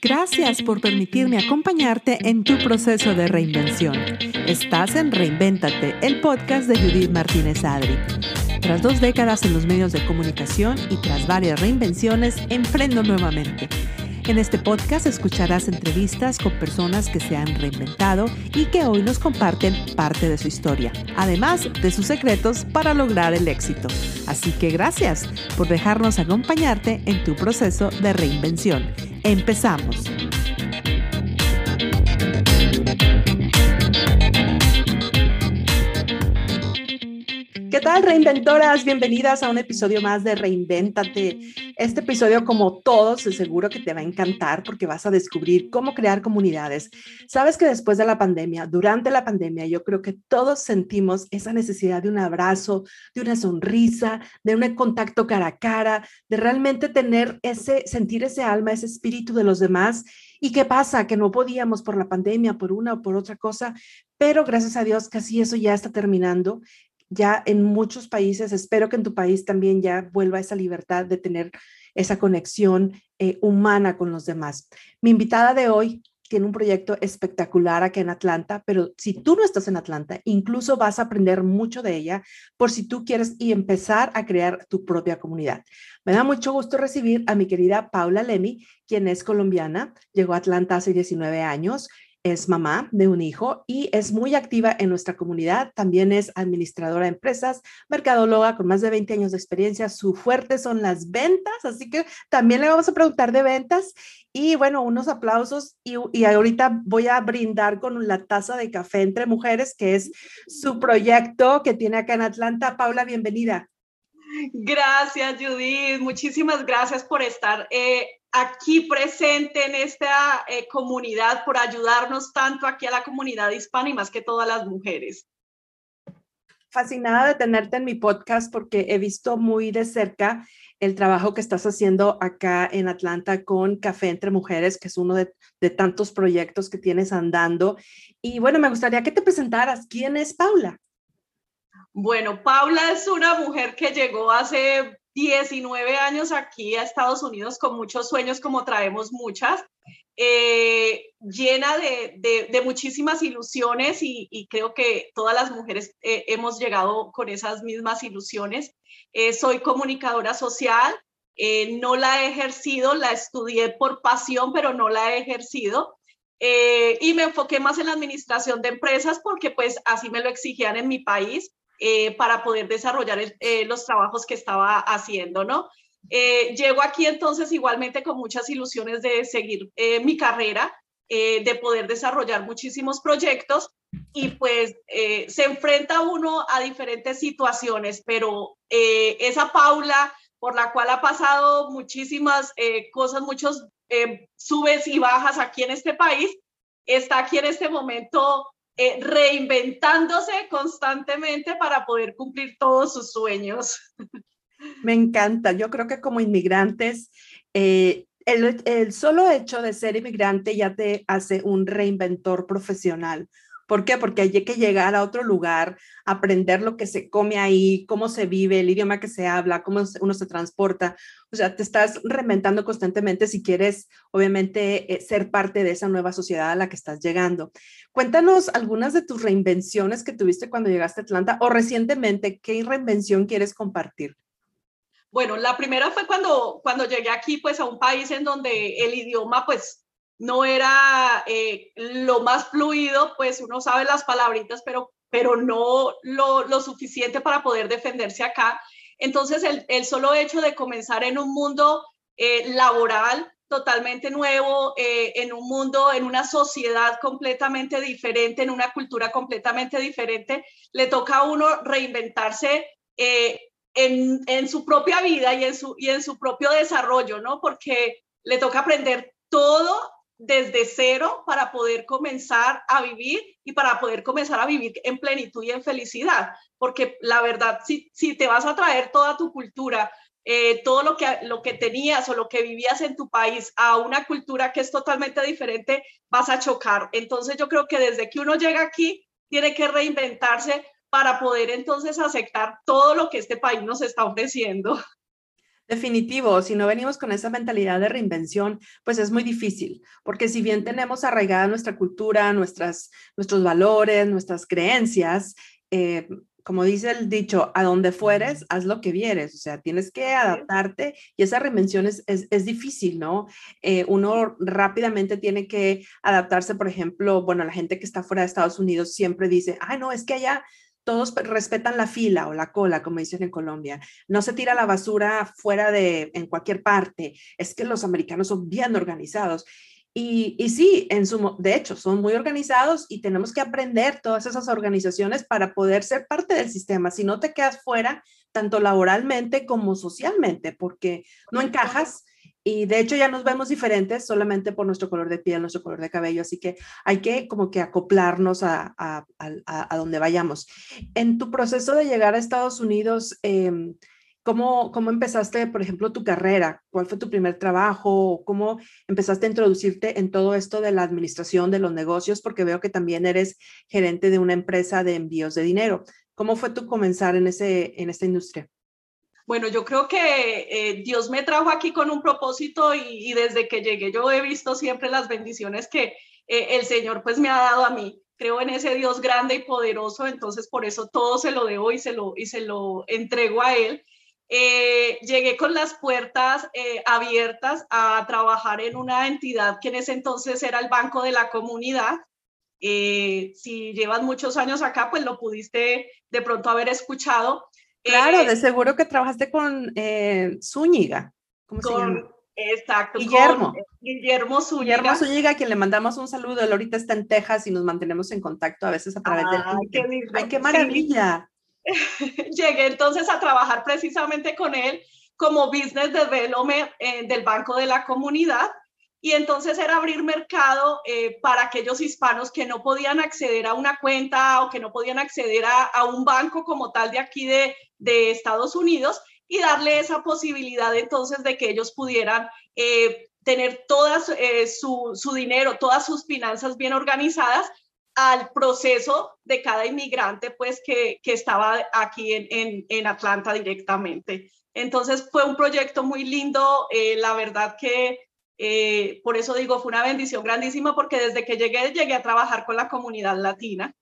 Gracias por permitirme acompañarte en tu proceso de reinvención. Estás en Reinvéntate, el podcast de Judith Martínez Adri. Tras dos décadas en los medios de comunicación y tras varias reinvenciones, emprendo nuevamente. En este podcast escucharás entrevistas con personas que se han reinventado y que hoy nos comparten parte de su historia, además de sus secretos para lograr el éxito. Así que gracias por dejarnos acompañarte en tu proceso de reinvención. Empezamos. Tal, reinventoras? Bienvenidas a un episodio más de Reinvéntate. Este episodio, como todos, seguro que te va a encantar porque vas a descubrir cómo crear comunidades. Sabes que después de la pandemia, durante la pandemia, yo creo que todos sentimos esa necesidad de un abrazo, de una sonrisa, de un contacto cara a cara, de realmente tener ese, sentir ese alma, ese espíritu de los demás. ¿Y qué pasa? Que no podíamos por la pandemia, por una o por otra cosa, pero gracias a Dios casi eso ya está terminando ya en muchos países, espero que en tu país también ya vuelva esa libertad de tener esa conexión eh, humana con los demás. Mi invitada de hoy tiene un proyecto espectacular aquí en Atlanta, pero si tú no estás en Atlanta, incluso vas a aprender mucho de ella por si tú quieres y empezar a crear tu propia comunidad. Me da mucho gusto recibir a mi querida Paula Lemi, quien es colombiana, llegó a Atlanta hace 19 años es mamá de un hijo y es muy activa en nuestra comunidad. También es administradora de empresas, mercadóloga con más de 20 años de experiencia. Su fuerte son las ventas, así que también le vamos a preguntar de ventas. Y bueno, unos aplausos y, y ahorita voy a brindar con la taza de café entre mujeres, que es su proyecto que tiene acá en Atlanta. Paula, bienvenida. Gracias, Judith. Muchísimas gracias por estar eh, aquí presente en esta eh, comunidad, por ayudarnos tanto aquí a la comunidad hispana y más que todas las mujeres. Fascinada de tenerte en mi podcast porque he visto muy de cerca el trabajo que estás haciendo acá en Atlanta con Café entre Mujeres, que es uno de, de tantos proyectos que tienes andando. Y bueno, me gustaría que te presentaras. ¿Quién es Paula? Bueno, Paula es una mujer que llegó hace 19 años aquí a Estados Unidos con muchos sueños, como traemos muchas, eh, llena de, muchísimas ilusiones y, creo que todas las mujeres eh, hemos llegado con esas mismas ilusiones. Eh, soy comunicadora social, no la he ejercido, la estudié por pasión, pero no la he ejercido. y me enfoqué más en la administración de empresas porque pues así me lo exigían en mi país. Eh, para poder desarrollar eh, los trabajos que estaba haciendo, ¿no? Eh, llego aquí entonces igualmente con muchas ilusiones de seguir mi carrera, de poder desarrollar muchísimos proyectos y pues se enfrenta uno a diferentes situaciones, pero esa Paula por la cual ha pasado muchísimas cosas, muchos subes y bajas aquí en este país, está aquí en este momento eh, reinventándose constantemente para poder cumplir todos sus sueños. Me encanta. Yo creo que como inmigrantes, eh, el, el, solo hecho de ser inmigrante ya te hace un reinventor profesional. ¿Por qué? Porque hay que llegar a otro lugar, aprender lo que se come ahí, cómo se vive, el idioma que se habla, cómo uno se transporta. O sea, te estás reinventando constantemente si quieres, obviamente, eh, ser parte de esa nueva sociedad a la que estás llegando. Cuéntanos algunas de tus reinvenciones que tuviste cuando llegaste a Atlanta o recientemente, ¿qué reinvención quieres compartir? Bueno, la primera fue cuando, cuando llegué aquí, pues a un país en donde el idioma, pues no era eh, lo más fluido, pues uno sabe las palabritas, pero, pero no lo, suficiente para poder defenderse acá. Entonces, el, solo hecho de comenzar en un mundo eh, laboral totalmente nuevo, eh, en un mundo, en una sociedad completamente diferente, en una cultura completamente diferente, le toca a uno reinventarse en, en, su propia vida y en su, y en su propio desarrollo, ¿no? Porque le toca aprender todo desde cero para poder comenzar a vivir y para poder comenzar a vivir en plenitud y en felicidad. Porque la verdad, si, si te vas a traer toda tu cultura, eh, todo lo que, lo que tenías o lo que vivías en tu país a una cultura que es totalmente diferente, vas a chocar. Entonces yo creo que desde que uno llega aquí, tiene que reinventarse para poder entonces aceptar todo lo que este país nos está ofreciendo. Definitivo, si no venimos con esa mentalidad de reinvención, pues es muy difícil, porque si bien tenemos arraigada nuestra cultura, nuestras, nuestros valores, nuestras creencias, eh, como dice el dicho, a donde fueres, haz lo que vieres, o sea, tienes que adaptarte y esa reinvención es, es, difícil, ¿no? Eh, uno rápidamente tiene que adaptarse, por ejemplo, bueno, la gente que está fuera de Estados Unidos siempre dice, ay, no, es que allá todos respetan la fila o la cola, como dicen en Colombia. No se tira la basura fuera de, en cualquier parte. Es que los americanos son bien organizados. Y, y, sí, en su, de hecho, son muy organizados y tenemos que aprender todas esas organizaciones para poder ser parte del sistema. Si no te quedas fuera, tanto laboralmente como socialmente, porque no encajas y de hecho ya nos vemos diferentes solamente por nuestro color de piel, nuestro color de cabello, así que hay que como que acoplarnos a, a, a, donde vayamos. En tu proceso de llegar a Estados Unidos, eh, ¿cómo, ¿cómo empezaste, por ejemplo, tu carrera? ¿Cuál fue tu primer trabajo? ¿Cómo empezaste a introducirte en todo esto de la administración de los negocios? Porque veo que también eres gerente de una empresa de envíos de dinero. ¿Cómo fue tu comenzar en, ese, en esta industria? Bueno, yo creo que eh, Dios me trajo aquí con un propósito y, desde que llegué yo he visto siempre las bendiciones que eh, el Señor pues me ha dado a mí. Creo en ese Dios grande y poderoso, entonces por eso todo se lo debo y se lo, y se lo entrego a Él. Eh, llegué con las puertas abiertas a trabajar en una entidad que en ese entonces era el Banco de la Comunidad. si llevas muchos años acá, pues lo pudiste de pronto haber escuchado. Claro, eh, de seguro que trabajaste con eh, Zúñiga. ¿Cómo se llama? Exacto. Guillermo. Eh, Guillermo Zúñiga. Guillermo Zúñiga, a quien le mandamos un saludo. Él ahorita está en Texas y nos mantenemos en contacto a veces a través del Qué ¡Ay, qué maravilla! Llegué entonces a trabajar precisamente con él como business development eh, del Banco de la Comunidad y entonces era abrir mercado eh, para aquellos hispanos que no podían acceder a una cuenta o que no podían acceder a, un banco como tal de aquí de, de, Estados Unidos y darle esa posibilidad entonces de que ellos pudieran eh, tener todas eh, su, su, dinero, todas sus finanzas bien organizadas al proceso de cada inmigrante pues que, que estaba aquí en, en, en, Atlanta directamente. Entonces fue un proyecto muy lindo, la verdad que eh, por eso digo, fue una bendición grandísima porque desde que llegué, llegué a trabajar con la comunidad latina.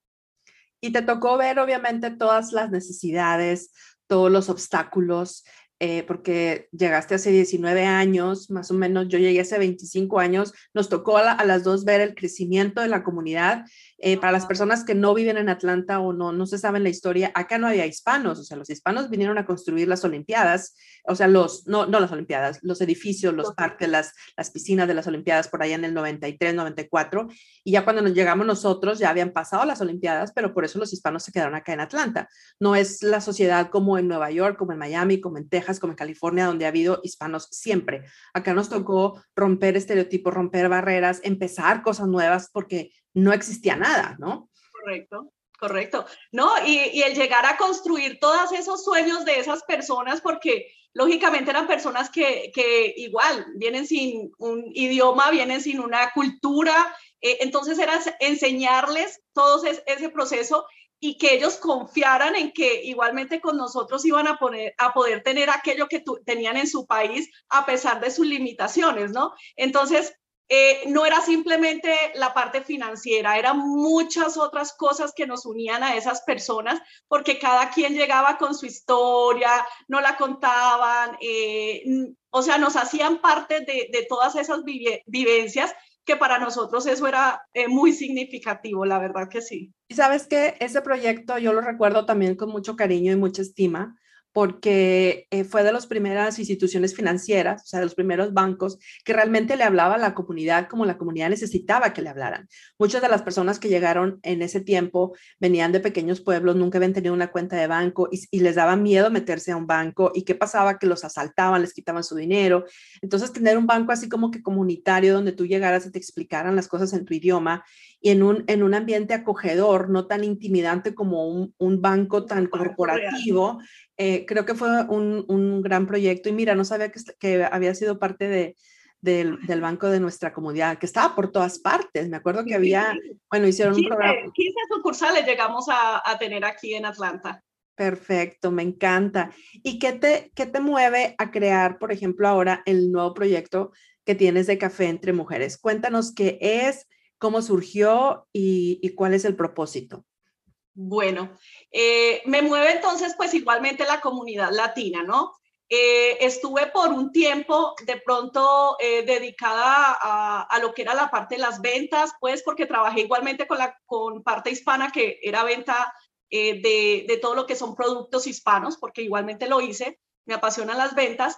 Y te tocó ver obviamente todas las necesidades, todos los obstáculos, eh, porque llegaste hace 19 años, más o menos, yo llegué hace 25 años, nos tocó a, las dos ver el crecimiento de la comunidad. Eh, para las personas que no viven en Atlanta o no, no se saben la historia, acá no había hispanos, o sea, los hispanos vinieron a construir las Olimpiadas, o sea, los, no, no las Olimpiadas, los edificios, los parques, las, las piscinas de las Olimpiadas por allá en el 93, 94, y ya cuando nos llegamos nosotros ya habían pasado las Olimpiadas, pero por eso los hispanos se quedaron acá en Atlanta. No es la sociedad como en Nueva York, como en Miami, como en Texas como en California, donde ha habido hispanos siempre. Acá nos tocó romper estereotipos, romper barreras, empezar cosas nuevas porque no existía nada, ¿no? Correcto. Correcto. No, y, el llegar a construir todos esos sueños de esas personas, porque lógicamente eran personas que, igual vienen sin un idioma, vienen sin una cultura, eh, entonces era enseñarles todo ese proceso y que ellos confiaran en que igualmente con nosotros iban a, poner, a poder tener aquello que tenían en su país a pesar de sus limitaciones, ¿no? Entonces, eh, no era simplemente la parte financiera, eran muchas otras cosas que nos unían a esas personas, porque cada quien llegaba con su historia, no la contaban, eh, o sea, nos hacían parte de, de todas esas vivencias que para nosotros eso era eh, muy significativo, la verdad que sí. Y sabes que ese proyecto yo lo recuerdo también con mucho cariño y mucha estima, porque eh, fue de las primeras instituciones financieras, o sea, de los primeros bancos que realmente le hablaba a la comunidad como la comunidad necesitaba que le hablaran. Muchas de las personas que llegaron en ese tiempo venían de pequeños pueblos, nunca habían tenido una cuenta de banco y, y les daba miedo meterse a un banco y qué pasaba que los asaltaban, les quitaban su dinero. Entonces, tener un banco así como que comunitario donde tú llegaras y te explicaran las cosas en tu idioma y en un, en un ambiente acogedor, no tan intimidante como un, un banco tan corporativo, eh, creo que fue un, un, gran proyecto y mira, no sabía que, que había sido parte de, del, del, banco de nuestra comunidad, que estaba por todas partes. Me acuerdo que había, bueno, hicieron un programa. 15 sucursales llegamos a, a tener aquí en Atlanta. Perfecto, me encanta. ¿Y qué te, qué te mueve a crear, por ejemplo, ahora el nuevo proyecto que tienes de Café entre Mujeres? Cuéntanos qué es, cómo surgió y, cuál es el propósito. Bueno, eh, me mueve entonces pues igualmente la comunidad latina, ¿no? Eh, estuve por un tiempo de pronto eh, dedicada a, a, lo que era la parte de las ventas, pues porque trabajé igualmente con la con parte hispana que era venta eh, de, todo lo que son productos hispanos, porque igualmente lo hice, me apasionan las ventas,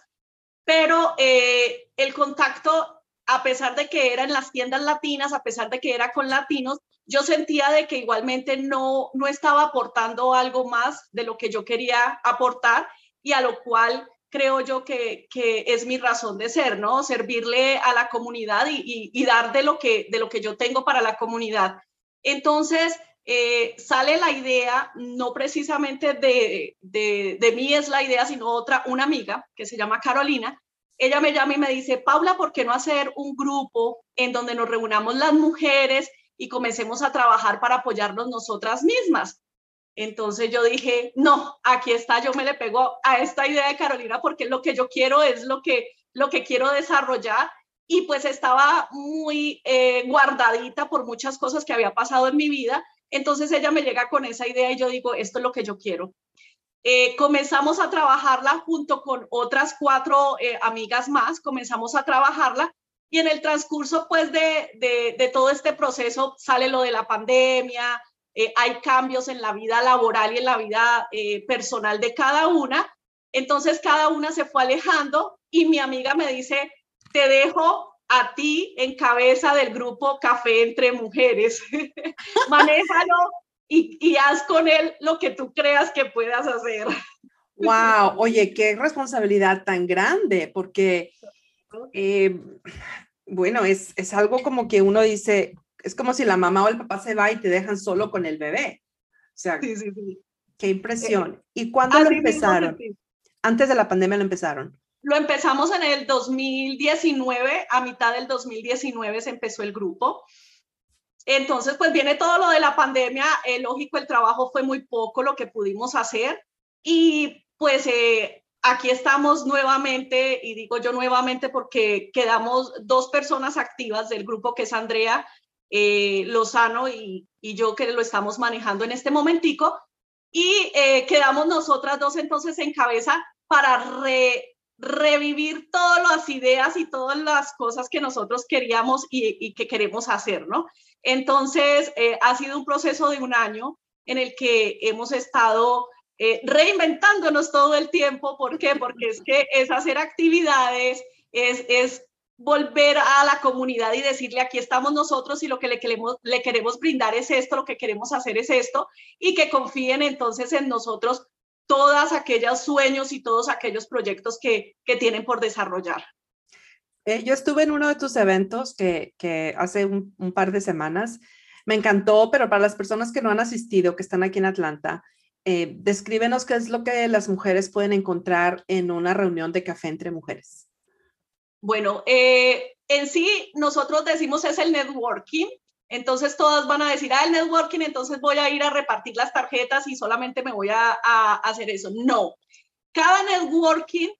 pero eh, el contacto, a pesar de que era en las tiendas latinas, a pesar de que era con latinos, yo sentía de que igualmente no, no estaba aportando algo más de lo que yo quería aportar y a lo cual creo yo que, es mi razón de ser, ¿no? Servirle a la comunidad y, y, dar de lo, que, de lo que yo tengo para la comunidad. Entonces, eh, sale la idea, no precisamente de, de, mí es la idea, sino otra, una amiga que se llama Carolina. Ella me llama y me dice, Paula, ¿por qué no hacer un grupo en donde nos reunamos las mujeres y comencemos a trabajar para apoyarnos nosotras mismas? Entonces yo dije, no, aquí está, yo me le pego a esta idea de Carolina porque lo que yo quiero es lo que, lo que quiero desarrollar y pues estaba muy eh, guardadita por muchas cosas que había pasado en mi vida entonces ella me llega con esa idea y yo digo, esto es lo que yo quiero. Eh, comenzamos a trabajarla junto con otras cuatro eh, amigas más, comenzamos a trabajarla y en el transcurso pues de, de, todo este proceso sale lo de la pandemia, eh, hay cambios en la vida laboral y en la vida personal de cada una, entonces cada una se fue alejando y mi amiga me dice, te dejo a ti en cabeza del grupo Café entre Mujeres. Manéjalo y, haz con él lo que tú creas que puedas hacer. Wow, oye, qué responsabilidad tan grande, porque, eh, bueno, es, es algo como que uno dice, es como si la mamá o el papá se va y te dejan solo con el bebé. O sea, sí, sí, sí. qué impresión. Eh, ¿Y cuándo lo empezaron? Antes de la pandemia lo empezaron. Lo empezamos en el 2019, a mitad del 2019 se empezó el grupo. Entonces, pues viene todo lo de la pandemia, eh, lógico, el trabajo fue muy poco lo que pudimos hacer y pues eh, aquí estamos nuevamente, y digo yo nuevamente porque quedamos dos personas activas del grupo, que es Andrea eh, Lozano y, y, yo que lo estamos manejando en este momentico, y quedamos nosotras dos entonces en cabeza para re, revivir todas las ideas y todas las cosas que nosotros queríamos y, que queremos hacer, ¿no? Entonces, eh, ha sido un proceso de un año en el que hemos estado eh, reinventándonos todo el tiempo. ¿Por qué? Porque es que es hacer actividades, es, volver a la comunidad y decirle aquí estamos nosotros y lo que le queremos, brindar es esto, lo que queremos hacer es esto y que confíen entonces en nosotros todos aquellos sueños y todos aquellos proyectos que tienen por desarrollar. Eh, yo estuve en uno de tus eventos que, hace un, un, par de semanas. Me encantó, pero para las personas que no han asistido, que están aquí en Atlanta, eh, descríbenos qué es lo que las mujeres pueden encontrar en una reunión de café entre mujeres. Bueno, eh, en sí nosotros decimos es el networking, entonces todas van a decir, ah, el networking, entonces voy a ir a repartir las tarjetas y solamente me voy a, hacer eso. No, cada networking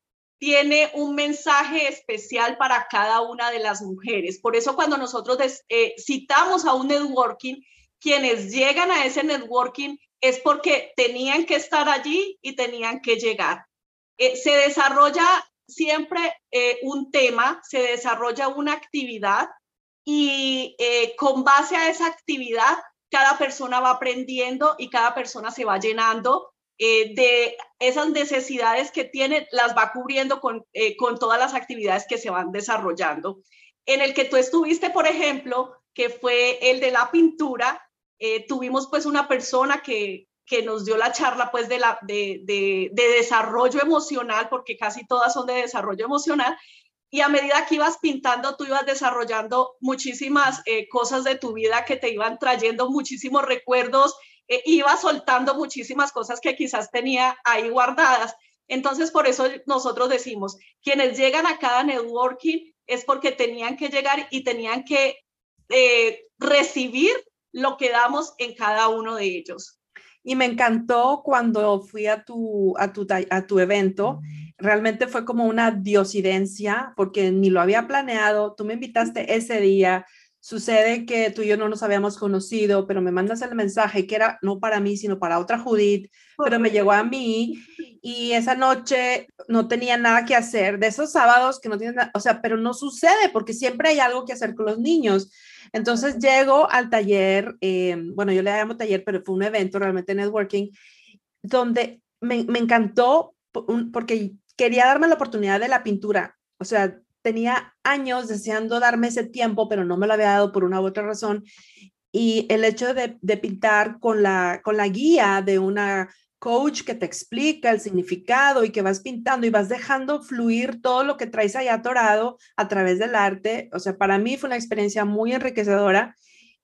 tiene un mensaje especial para cada una de las mujeres. Por eso cuando nosotros eh, citamos a un networking, quienes llegan a ese networking es porque tenían que estar allí y tenían que llegar. Eh, se desarrolla siempre eh, un tema, se desarrolla una actividad y con base a esa actividad, cada persona va aprendiendo y cada persona se va llenando eh, de esas necesidades que tiene, las va cubriendo con, eh, con todas las actividades que se van desarrollando. En el que tú estuviste, por ejemplo, que fue el de la pintura, tuvimos pues una persona que, que nos dio la charla pues de, la, de, de, de, desarrollo emocional, porque casi todas son de desarrollo emocional, y a medida que ibas pintando, tú ibas desarrollando muchísimas eh, cosas de tu vida que te iban trayendo muchísimos recuerdos, eh, ibas soltando muchísimas cosas que quizás tenía ahí guardadas. Entonces, por eso nosotros decimos, quienes llegan a cada networking es porque tenían que llegar y tenían que eh, recibir lo que damos en cada uno de ellos. y me encantó cuando fui a tu, a tu, a tu evento. Realmente fue como una diosidencia porque ni lo había planeado. Tú me invitaste ese día. Sucede que tú y yo no nos habíamos conocido, pero me mandas el mensaje que era no para mí, sino para otra Judith, pero me llegó a mí y esa noche no tenía nada que hacer. De esos sábados que no tienen nada, o sea, pero no sucede porque siempre hay algo que hacer con los niños. Entonces llego al taller, eh, bueno, yo le llamo taller, pero fue un evento realmente networking, donde me, me encantó porque quería darme la oportunidad de la pintura. O sea, tenía años deseando darme ese tiempo, pero no me lo había dado por una u otra razón. Y el hecho de, pintar con la, con la guía de una coach que te explica el significado y que vas pintando y vas dejando fluir todo lo que traes ahí atorado a través del arte. O sea, para mí fue una experiencia muy enriquecedora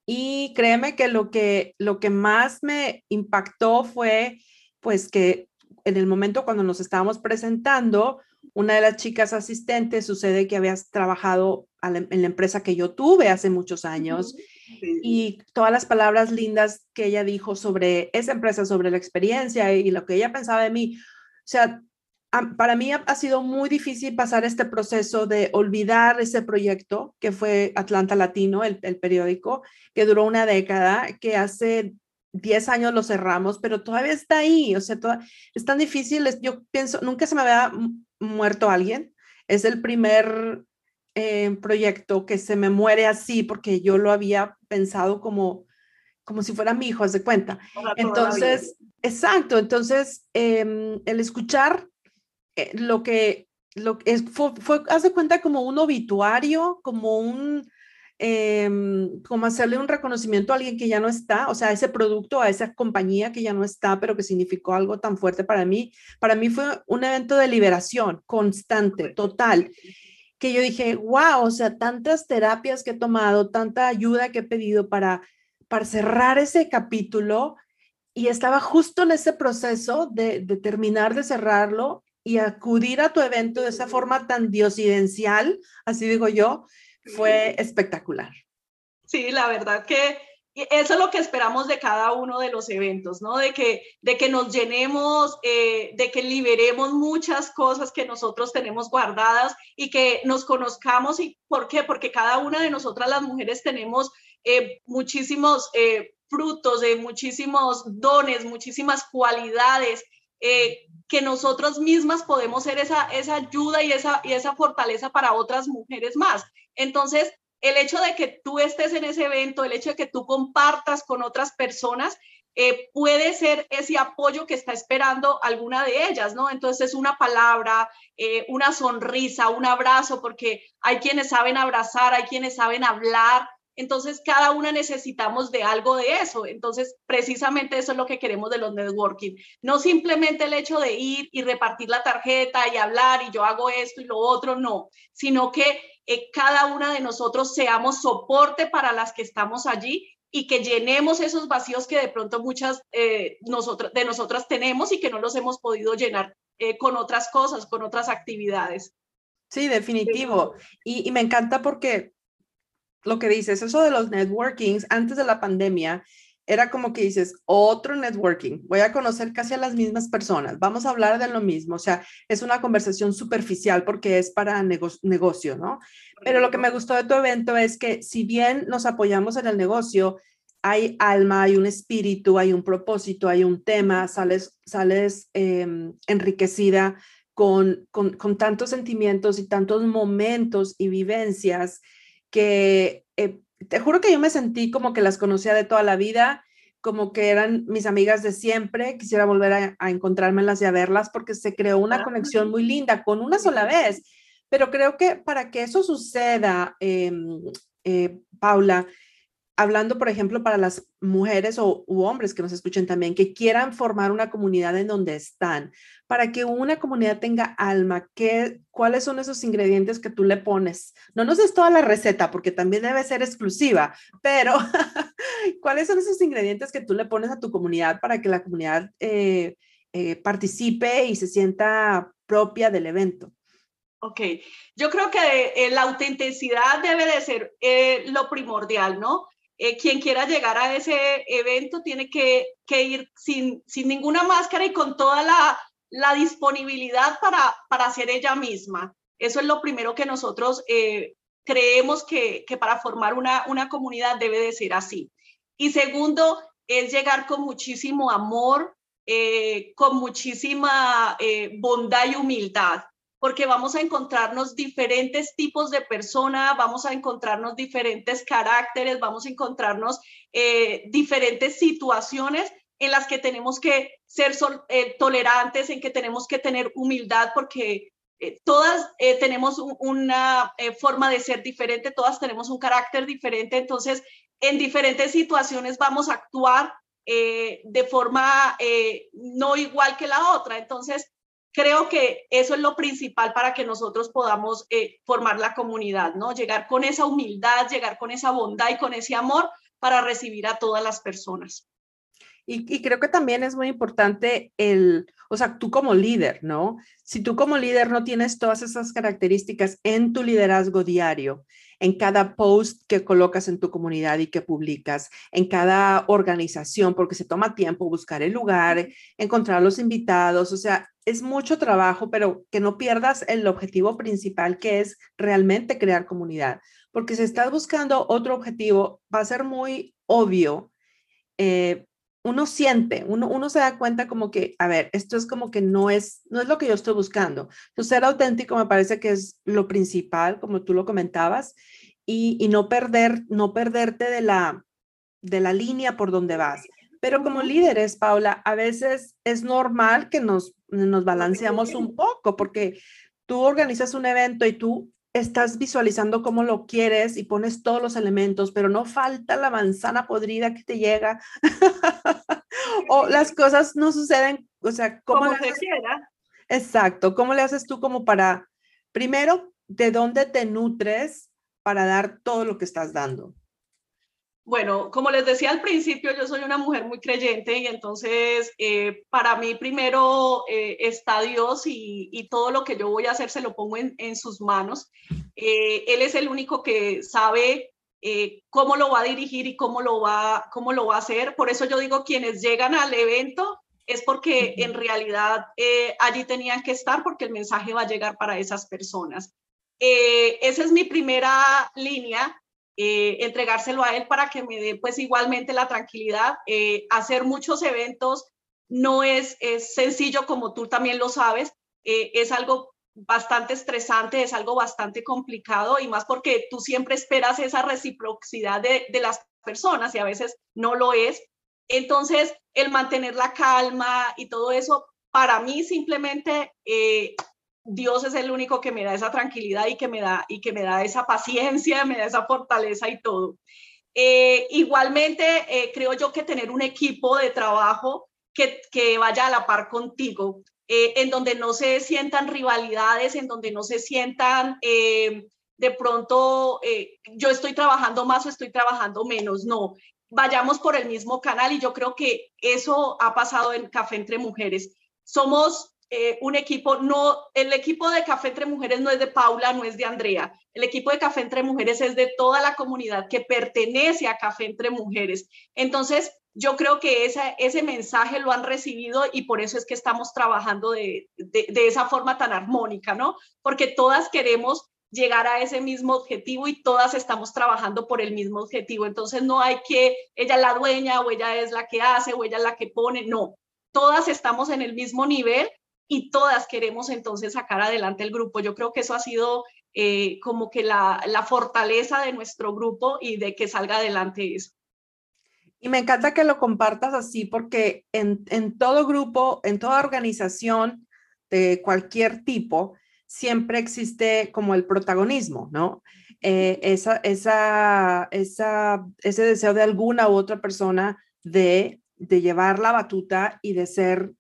y créeme que lo que, lo que más me impactó fue pues que en el momento cuando nos estábamos presentando, una de las chicas asistentes sucede que habías trabajado en la empresa que yo tuve hace muchos años y todas las palabras lindas que ella dijo sobre esa empresa, sobre la experiencia y lo que ella pensaba de mí. O sea, para mí ha, sido muy difícil pasar este proceso de olvidar ese proyecto que fue Atlanta Latino, el, el periódico, que duró una década, que hace 10 años lo cerramos, pero todavía está ahí. O sea, es tan difícil. Yo pienso, nunca se me había muerto alguien. Es el primer eh, proyecto que se me muere así porque yo lo había pensado como, como si fuera mi hijo, haz de cuenta. Entonces, exacto. Entonces, em, el escuchar eh, lo que, lo es, fue, fue, haz de cuenta como un obituario, como un, em, como hacerle un reconocimiento a alguien que ya no está, o sea, a ese producto, a esa compañía que ya no está, pero que significó algo tan fuerte para mí. Para mí fue un evento de liberación constante, total que yo dije, wow, o sea, tantas terapias que he tomado, tanta ayuda que he pedido para, para cerrar ese capítulo y estaba justo en ese proceso de, de terminar de cerrarlo y acudir a tu evento de esa forma tan diosidencial, así digo yo, fue espectacular. Sí, la verdad que eso es lo que esperamos de cada uno de los eventos, ¿no? De que, de que nos llenemos, eh, de que liberemos muchas cosas que nosotros tenemos guardadas y que nos conozcamos. ¿Y por qué? Porque cada una de nosotras las mujeres tenemos eh, muchísimos eh, frutos, de muchísimos dones, muchísimas cualidades que nosotros mismas podemos ser esa, esa ayuda y esa, y esa fortaleza para otras mujeres más. Entonces, el hecho de que tú estés en ese evento, el hecho de que tú compartas con otras personas, eh, puede ser ese apoyo que está esperando alguna de ellas, ¿no? Entonces, una palabra, eh, una sonrisa, un abrazo, porque hay quienes saben abrazar, hay quienes saben hablar. Entonces, cada una necesitamos de algo de eso. Entonces, precisamente eso es lo que queremos de los networking. No simplemente el hecho de ir y repartir la tarjeta y hablar y yo hago esto y lo otro, no, sino que eh, cada una de nosotros seamos soporte para las que estamos allí y que llenemos esos vacíos que de pronto muchas eh, nosotras, de nosotras tenemos y que no los hemos podido llenar eh, con otras cosas, con otras actividades. Sí, definitivo. Y, y, me encanta porque lo que dices, eso de los networkings antes de la pandemia, era como que dices, otro networking, voy a conocer casi a las mismas personas, vamos a hablar de lo mismo, o sea, es una conversación superficial porque es para negocio, ¿no? Pero lo que me gustó de tu evento es que si bien nos apoyamos en el negocio, hay alma, hay un espíritu, hay un propósito, hay un tema, sales, sales em, enriquecida con, con, con, tantos sentimientos y tantos momentos y vivencias que eh, te juro que yo me sentí como que las conocía de toda la vida, como que eran mis amigas de siempre, quisiera volver a, a encontrármelas y a verlas porque se creó una conexión muy linda con una sola vez. Pero creo que para que eso suceda, em, eh, Paula, hablando, por ejemplo, para las mujeres o u hombres que nos escuchen también, que quieran formar una comunidad en donde están, para que una comunidad tenga alma, ¿qué, ¿cuáles son esos ingredientes que tú le pones? No nos des toda la receta porque también debe ser exclusiva, pero ¿cuáles son esos ingredientes que tú le pones a tu comunidad para que la comunidad eh, eh, participe y se sienta propia del evento? Ok, yo creo que eh, la autenticidad debe de ser lo primordial, ¿no? Eh, quien quiera llegar a ese evento tiene que, ir sin, sin, ninguna máscara y con toda la, la disponibilidad para, para ser ella misma. Eso es lo primero que nosotros eh, creemos que, que, para formar una, una comunidad debe de ser así. Y segundo, es llegar con muchísimo amor, eh, con muchísima bondad y humildad porque vamos a encontrarnos diferentes tipos de personas, vamos a encontrarnos diferentes caracteres, vamos a encontrarnos eh, diferentes situaciones en las que tenemos que ser eh, tolerantes, en que tenemos que tener humildad, porque eh, todas tenemos una forma de ser diferente, todas tenemos un carácter diferente, entonces en diferentes situaciones vamos a actuar de forma no igual que la otra. Entonces, creo que eso es lo principal para que nosotros podamos eh, formar la comunidad, ¿no? Llegar con esa humildad, llegar con esa bondad y con ese amor para recibir a todas las personas. Y, creo que también es muy importante el, o sea, tú como líder, ¿no? Si tú como líder no tienes todas esas características en tu liderazgo diario, en cada post que colocas en tu comunidad y que publicas, en cada organización, porque se toma tiempo buscar el lugar, encontrar los invitados, o sea, es mucho trabajo, pero que no pierdas el objetivo principal que es realmente crear comunidad, porque si estás buscando otro objetivo, va a ser muy obvio. Eh, uno siente, uno, uno se da cuenta como que, a ver, esto es como que no es, no es lo que yo estoy buscando. Entonces, ser auténtico me parece que es lo principal, como tú lo comentabas, y, y no perder, no perderte de la, de la línea por donde vas. Pero como líderes, Paula, a veces es normal que nos, nos balanceamos un poco porque tú organizas un evento y tú estás visualizando cómo lo quieres y pones todos los elementos, pero no falta la manzana podrida que te llega. o las cosas no suceden, o sea, ¿cómo como se quiera. Exacto, ¿cómo le haces tú como para, primero, de dónde te nutres para dar todo lo que estás dando? Bueno, como les decía al principio, yo soy una mujer muy creyente y entonces eh, para mí primero eh, está Dios y, todo lo que yo voy a hacer se lo pongo en, sus manos. Eh, él es el único que sabe cómo lo va a dirigir y cómo lo va, cómo lo va a hacer. Por eso yo digo, quienes llegan al evento es porque en realidad allí tenían que estar porque el mensaje va a llegar para esas personas. esa es mi primera línea. Eh, entregárselo a él para que me dé pues igualmente la tranquilidad. Eh, hacer muchos eventos no es, es, sencillo como tú también lo sabes, eh, es algo bastante estresante, es algo bastante complicado y más porque tú siempre esperas esa reciprocidad de, de las personas y a veces no lo es. Entonces, el mantener la calma y todo eso, para mí simplemente Dios es el único que me da esa tranquilidad y que me da, y que me da esa paciencia, me da esa fortaleza y todo. Eh, igualmente, eh, creo yo que tener un equipo de trabajo que, que vaya a la par contigo, eh, en donde no se sientan rivalidades, en donde no se sientan de pronto yo estoy trabajando más o estoy trabajando menos, no. Vayamos por el mismo canal y yo creo que eso ha pasado en Café entre Mujeres. Somos eh, un equipo, no, el equipo de Café Entre Mujeres no es de Paula, no es de Andrea. El equipo de Café Entre Mujeres es de toda la comunidad que pertenece a Café Entre Mujeres. Entonces, yo creo que ese, ese mensaje lo han recibido y por eso es que estamos trabajando de, de, de esa forma tan armónica, ¿no? Porque todas queremos llegar a ese mismo objetivo y todas estamos trabajando por el mismo objetivo. Entonces no hay que ella es la dueña o ella es la que hace o ella es la que pone, no. Todas estamos en el mismo nivel y todas queremos entonces sacar adelante el grupo. Yo creo que eso ha sido eh, como que la, la, fortaleza de nuestro grupo y de que salga adelante eso. Y me encanta que lo compartas así porque en, en todo grupo, en toda organización de cualquier tipo, siempre existe como el protagonismo, ¿no? Eh, esa, esa, esa, ese deseo de alguna u otra persona de, de llevar la batuta y de ser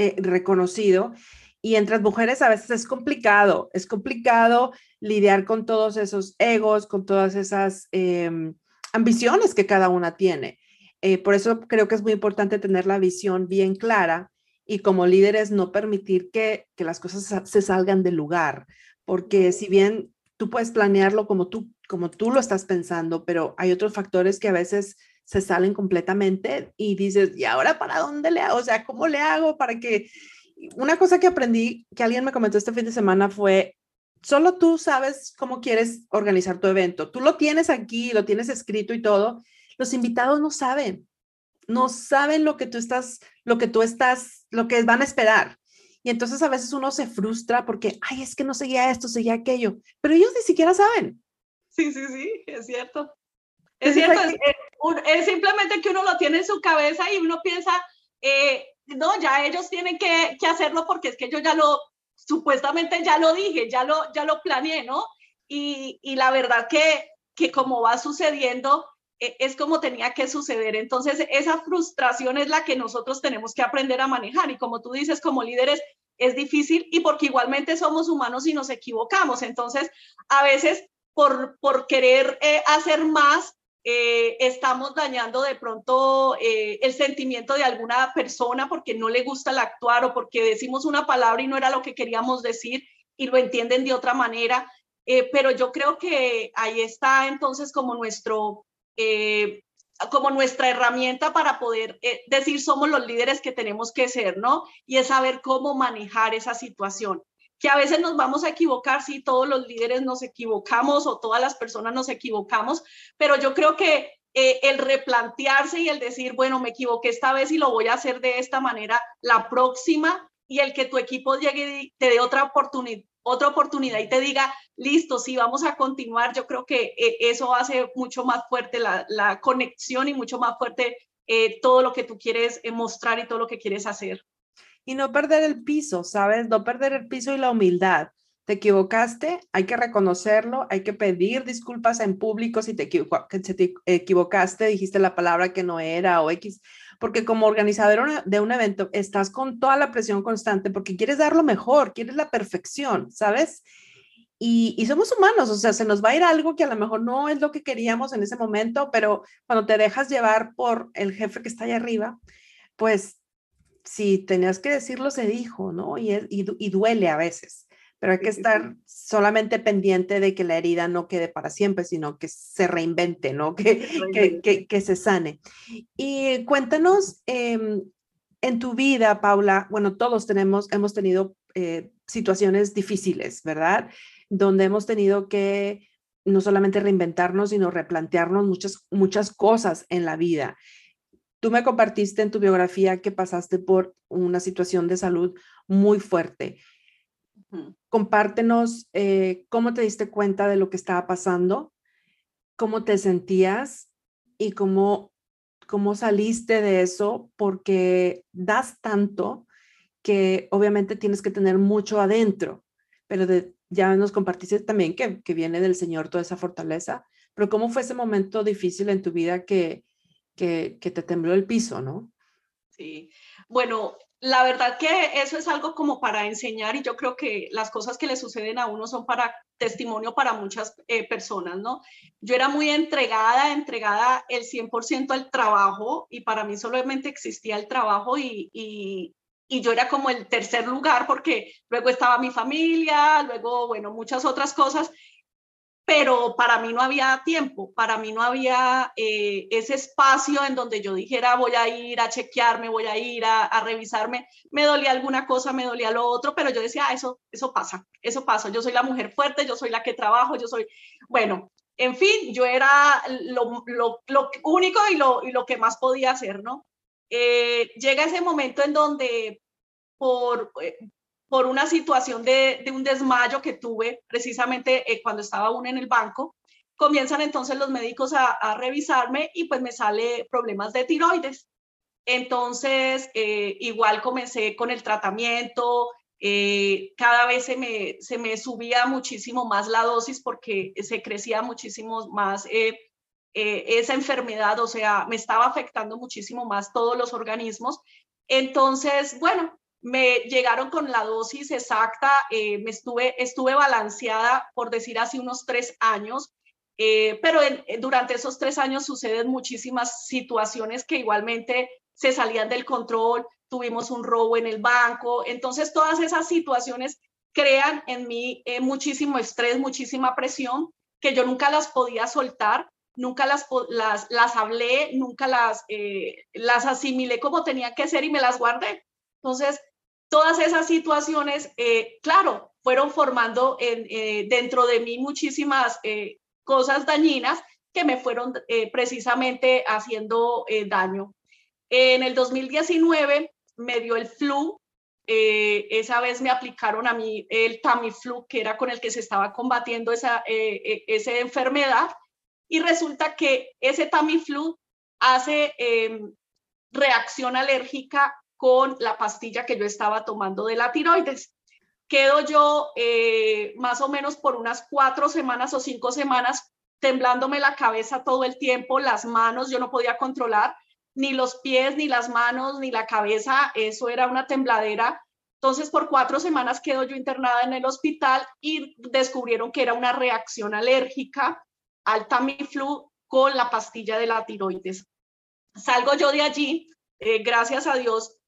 eh, reconocido. Y entre mujeres a veces es complicado, es complicado lidiar con todos esos egos, con todas esas em, ambiciones que cada una tiene. Eh, por eso creo que es muy importante tener la visión bien clara y como líderes no permitir que, que las cosas se salgan del lugar, porque si bien tú puedes planearlo como tú, como tú lo estás pensando, pero hay otros factores que a veces se salen completamente y dices, ¿y ahora para dónde le hago? O sea, ¿cómo le hago para que... Una cosa que aprendí, que alguien me comentó este fin de semana fue, solo tú sabes cómo quieres organizar tu evento. Tú lo tienes aquí, lo tienes escrito y todo. Los invitados no saben, no saben lo que tú estás, lo que tú estás, lo que van a esperar. Y entonces a veces uno se frustra porque, ay, es que no seguía esto, seguía aquello, pero ellos ni siquiera saben. Sí, sí, sí, es cierto. Es cierto, es, simplemente que uno lo tiene en su cabeza y uno piensa, eh, no, ya ellos tienen que, que, hacerlo porque es que yo ya lo, supuestamente ya lo dije, ya lo, ya lo planeé, ¿no? Y, y la verdad que, que como va sucediendo, e, es como tenía que suceder. Entonces, esa frustración es la que nosotros tenemos que aprender a manejar. Y como tú dices, como líderes, es difícil y porque igualmente somos humanos y nos equivocamos. Entonces, a veces por, por querer eh, hacer más, eh, estamos dañando de pronto eh, el sentimiento de alguna persona porque no le gusta el actuar o porque decimos una palabra y no era lo que queríamos decir y lo entienden de otra manera. Eh, pero yo creo que ahí está entonces como nuestro, como nuestra herramienta para poder decir somos los líderes que tenemos que ser, ¿no? Y es saber cómo manejar esa situación que a veces nos vamos a equivocar, sí, todos los líderes nos equivocamos o todas las personas nos equivocamos, pero yo creo que eh, el replantearse y el decir, bueno, me equivoqué esta vez y lo voy a hacer de esta manera la próxima y el que tu equipo llegue y te dé otra oportunidad otra oportunidad y te diga, listo, sí, vamos a continuar, yo creo que eh, eso hace mucho más fuerte la, conexión y mucho más fuerte eh, todo lo que tú quieres mostrar y todo lo que quieres hacer y no perder el piso, ¿sabes? No perder el piso y la humildad. Te equivocaste, hay que reconocerlo, hay que pedir disculpas en público si te, equivocaste, dijiste la palabra que no era o X, porque como organizador de un evento estás con toda la presión constante porque quieres dar lo mejor, quieres la perfección, ¿sabes? Y, y, somos humanos, o sea, se nos va a ir algo que a lo mejor no es lo que queríamos en ese momento, pero cuando te dejas llevar por el jefe que está allá arriba, pues si tenías que decirlo, se dijo, ¿no? Y, y, duele a veces, pero hay que estar solamente pendiente de que la herida no quede para siempre, sino que se reinvente, ¿no? Que, que, que, se sane. Y cuéntanos, em, en tu vida, Paula, bueno, todos tenemos, hemos tenido eh, situaciones difíciles, ¿verdad? Donde hemos tenido que no solamente reinventarnos, sino replantearnos muchas, muchas cosas en la vida. Tú me compartiste en tu biografía que pasaste por una situación de salud muy fuerte. Compártenos eh, cómo te diste cuenta de lo que estaba pasando, cómo te sentías y cómo, cómo saliste de eso, porque das tanto que obviamente tienes que tener mucho adentro, pero ya nos compartiste también que, que viene del Señor toda esa fortaleza, pero cómo fue ese momento difícil en tu vida que, que, te tembló el piso, ¿no? Sí, bueno, la verdad que eso es algo como para enseñar y yo creo que las cosas que le suceden a uno son para testimonio para muchas eh, personas, ¿no? Yo era muy entregada, entregada el 100% al trabajo y para mí solamente existía el trabajo y, y, y yo era como el tercer lugar porque luego estaba mi familia, luego, bueno, muchas otras cosas pero para mí no había tiempo, para mí no había eh, ese espacio en donde yo dijera voy a ir a chequearme, voy a ir a, revisarme, me dolía alguna cosa, me dolía lo otro, pero yo decía, ah, eso, eso pasa, eso pasa, yo soy la mujer fuerte, yo soy la que trabajo, yo soy, bueno, en fin, yo era lo, único y lo, lo que más podía hacer, ¿no? Eh, llega ese momento en donde por, eh, por una situación de, un desmayo que tuve precisamente eh, cuando estaba aún en el banco. Comienzan entonces los médicos a, revisarme y pues me sale problemas de tiroides. Entonces, eh, igual comencé con el tratamiento, eh, cada vez se me, se me subía muchísimo más la dosis porque se crecía muchísimo más esa enfermedad, o sea, me estaba afectando muchísimo más todos los organismos. Entonces, bueno, me llegaron con la dosis exacta, eh, me estuve, estuve balanceada, por decir así, unos tres años, eh, pero durante esos tres años suceden muchísimas situaciones que igualmente se salían del control, tuvimos un robo en el banco, entonces todas esas situaciones crean en mí eh, muchísimo estrés, muchísima presión, que yo nunca las podía soltar, nunca las, las, las hablé, nunca las, eh, las asimilé como tenía que ser y me las guardé. Entonces, todas esas situaciones, eh, claro, fueron formando en, dentro de mí muchísimas cosas dañinas que me fueron precisamente haciendo daño. En el 2019 me dio el flu eh, esa vez me aplicaron a mí el Tamiflu, que era con el que se estaba combatiendo esa, eh, eh, esa enfermedad, y resulta que ese Tamiflu hace em, reacción alérgica con la pastilla que yo estaba tomando de la tiroides. Quedo yo más o menos por unas cuatro semanas o cinco semanas temblándome la cabeza todo el tiempo, las manos yo no podía controlar, ni los pies, ni las manos, ni la cabeza, eso era una tembladera. Entonces, por cuatro semanas quedo yo internada en el hospital y descubrieron que era una reacción alérgica al Tamiflu con la pastilla de la tiroides. Salgo yo de allí, eh, gracias a Dios,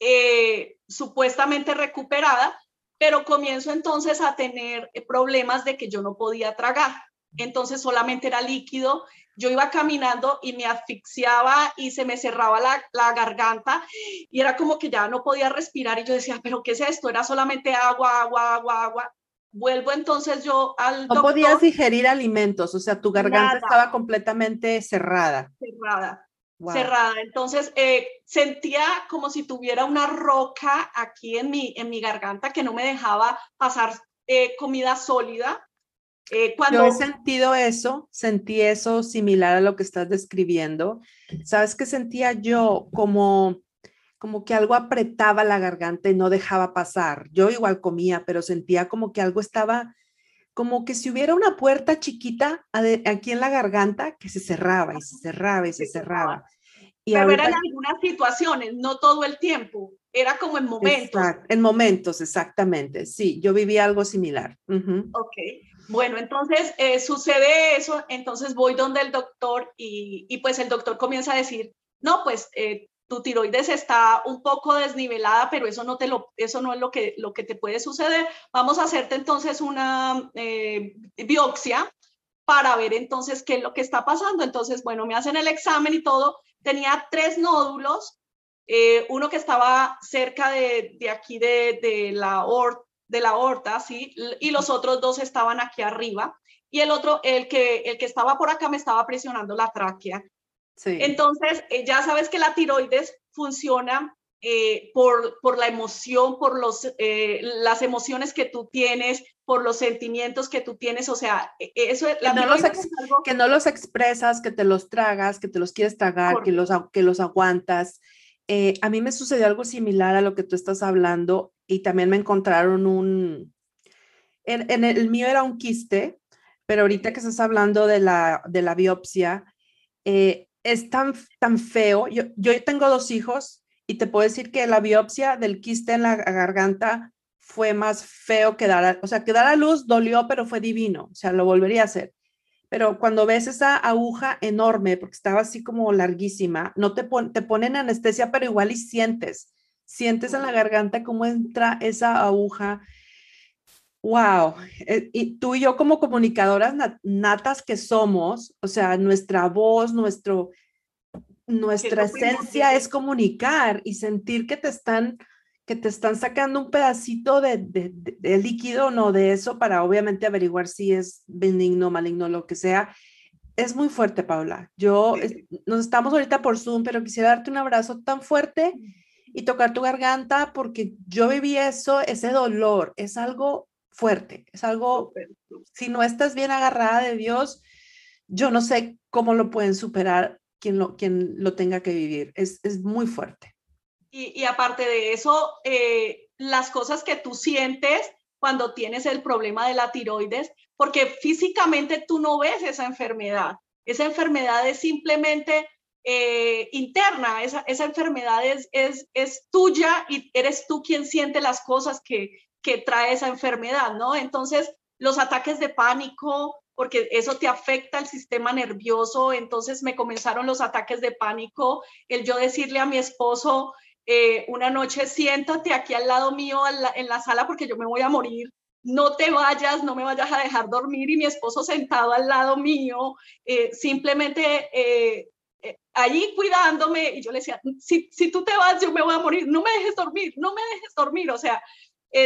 eh, supuestamente recuperada, pero comienzo entonces a tener problemas de que yo no podía tragar. Entonces solamente era líquido yo iba caminando y me asfixiaba y se me cerraba la, garganta y era como que ya no podía respirar y yo decía, pero ¿qué es esto? Era solamente agua, agua, agua, agua. Vuelvo entonces yo al... No podías digerir alimentos, o sea, tu garganta estaba completamente cerrada. Cerrada. Cerrada. Entonces eh, sentía como si tuviera una roca aquí en mi, en mi garganta que no me dejaba pasar eh, comida sólida. Eh, cuando... Yo he sentido eso, sentí eso similar a lo que estás describiendo. ¿Sabes qué sentía yo? Como, como que algo apretaba la garganta y no dejaba pasar. Yo igual comía, pero sentía como que algo estaba, como que si hubiera una puerta chiquita aquí en la garganta que se cerraba y se cerraba y se cerraba. Y pero eran algunas situaciones, no todo el tiempo. Era como en momentos. en momentos, exactamente. Sí, yo viví algo similar. Ok. Bueno, entonces eh, sucede eso, entonces voy donde el doctor y, pues el doctor comienza a decir, no, pues eh, tu tiroides está un poco desnivelada, pero eso no, te lo, eso no es lo que, lo que te puede suceder. Vamos a hacerte entonces una eh, biopsia para ver entonces qué es lo que está pasando. Entonces, bueno, me hacen el examen y todo. Tenía tres nódulos, uno que estaba cerca de, de aquí de, de la aorta, de la aorta, ¿sí? Y los otros dos estaban aquí arriba. Y el otro, el que, el que estaba por acá, me estaba presionando la tráquea. Sí. Entonces, eh, ya sabes que la tiroides funciona eh, por, por la emoción, por los, eh, las emociones que tú tienes, por los sentimientos que tú tienes, o sea, e, eso que, no los que no los expresas, que te los tragas, que te los quieres tragar, que los, que los aguantas. a mí me sucedió algo similar a lo que tú estás hablando y también me encontraron un, en, el, mío era un quiste, pero ahorita que estás hablando de la, de la biopsia, eh, es tan, tan feo. Yo, yo tengo dos hijos y te puedo decir que la biopsia del quiste en la garganta fue más feo que dar, a, o sea, que dar a luz dolió, pero fue divino, o sea, lo volvería a hacer. Pero cuando ves esa aguja enorme, porque estaba así como larguísima, no te, te ponen anestesia, pero igual y sientes sientes en la garganta cómo entra esa aguja. Wow, eh, y tú y yo como comunicadoras natas que somos, o sea, nuestra voz, nuestro, nuestra esencia es comunicar y sentir que te están, que te están sacando un pedacito de, de, líquido, no de eso, para obviamente averiguar si es benigno, maligno, lo que sea. Es muy fuerte, Paula. Yo, nos estamos ahorita por Zoom, pero quisiera darte un abrazo tan fuerte y tocar tu garganta porque yo viví eso, ese dolor, es algo fuerte, es algo, si no estás bien agarrada de Dios, yo no sé cómo lo pueden superar quien lo, quien lo tenga que vivir, es, es muy fuerte. Y, y, aparte de eso, eh, las cosas que tú sientes cuando tienes el problema de la tiroides, porque físicamente tú no ves esa enfermedad. Esa enfermedad es simplemente eh, interna, esa, esa enfermedad es, es, es, tuya y eres tú quien siente las cosas que, trae esa enfermedad, ¿no? Entonces, los ataques de pánico, porque eso te afecta el sistema nervioso, entonces me comenzaron los ataques de pánico, el yo decirle a mi esposo, eh, una noche siéntate aquí al lado mío en la sala porque yo me voy a morir, no te vayas, no me vayas a dejar dormir y mi esposo sentado al lado mío, eh, simplemente eh, ahí cuidándome y yo le decía, si, si tú te vas, yo me voy a morir, no me dejes dormir, no me dejes dormir, o sea,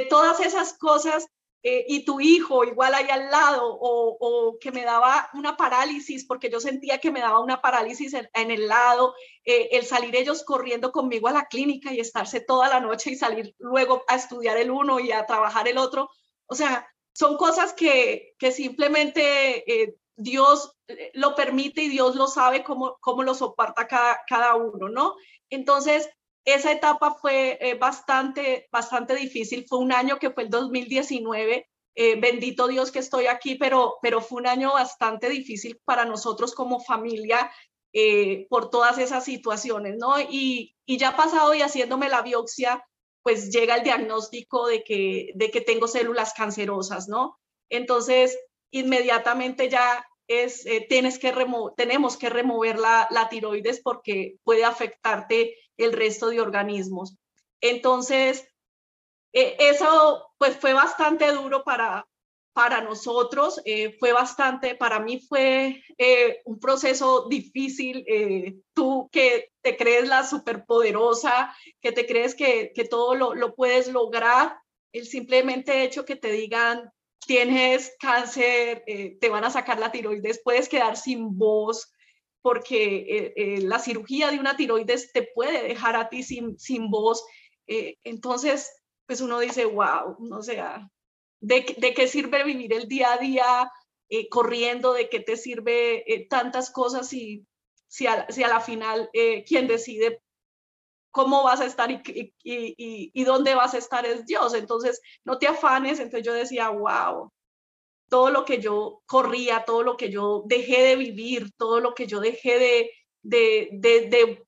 todas esas cosas eh, y tu hijo igual ahí al lado, o, que me daba una parálisis, porque yo sentía que me daba una parálisis en, el lado, eh, el salir ellos corriendo conmigo a la clínica y estarse toda la noche y salir luego a estudiar el uno y a trabajar el otro. O sea, son cosas que, que simplemente eh, Dios lo permite y Dios lo sabe cómo, cómo lo soporta cada, cada uno, ¿no? Entonces, esa etapa fue eh, bastante, bastante difícil. Fue un año que fue el 2019. Eh, bendito Dios que estoy aquí, pero, pero fue un año bastante difícil para nosotros como familia eh, por todas esas situaciones, ¿no? Y, y ya pasado y haciéndome la biopsia, pues llega el diagnóstico de que, de que tengo células cancerosas, ¿no? Entonces, inmediatamente ya es, tienes que tenemos que remover la, la tiroides porque puede afectarte el resto de organismos. Entonces, eh, eso pues fue bastante duro para, para nosotros, eh, fue bastante, para mí fue eh, un proceso difícil. tú que te crees la superpoderosa, que te crees que, que todo lo, lo, puedes lograr, el simplemente hecho que te digan tienes cáncer, te van a sacar la tiroides, puedes quedar sin voz, porque eh, eh, la cirugía de una tiroides te puede dejar a ti sin, sin voz. Eh, entonces, pues uno dice, wow, no sea, ¿de, ¿de, qué sirve vivir el día a día corriendo? ¿De qué te sirve tantas cosas y si a, si a la final quien decide cómo vas a estar y, y, y, dónde vas a estar es Dios. Entonces, no te afanes. Entonces yo decía, wow, todo lo que yo corría, todo lo que yo dejé de vivir, todo lo que yo dejé de, de, de,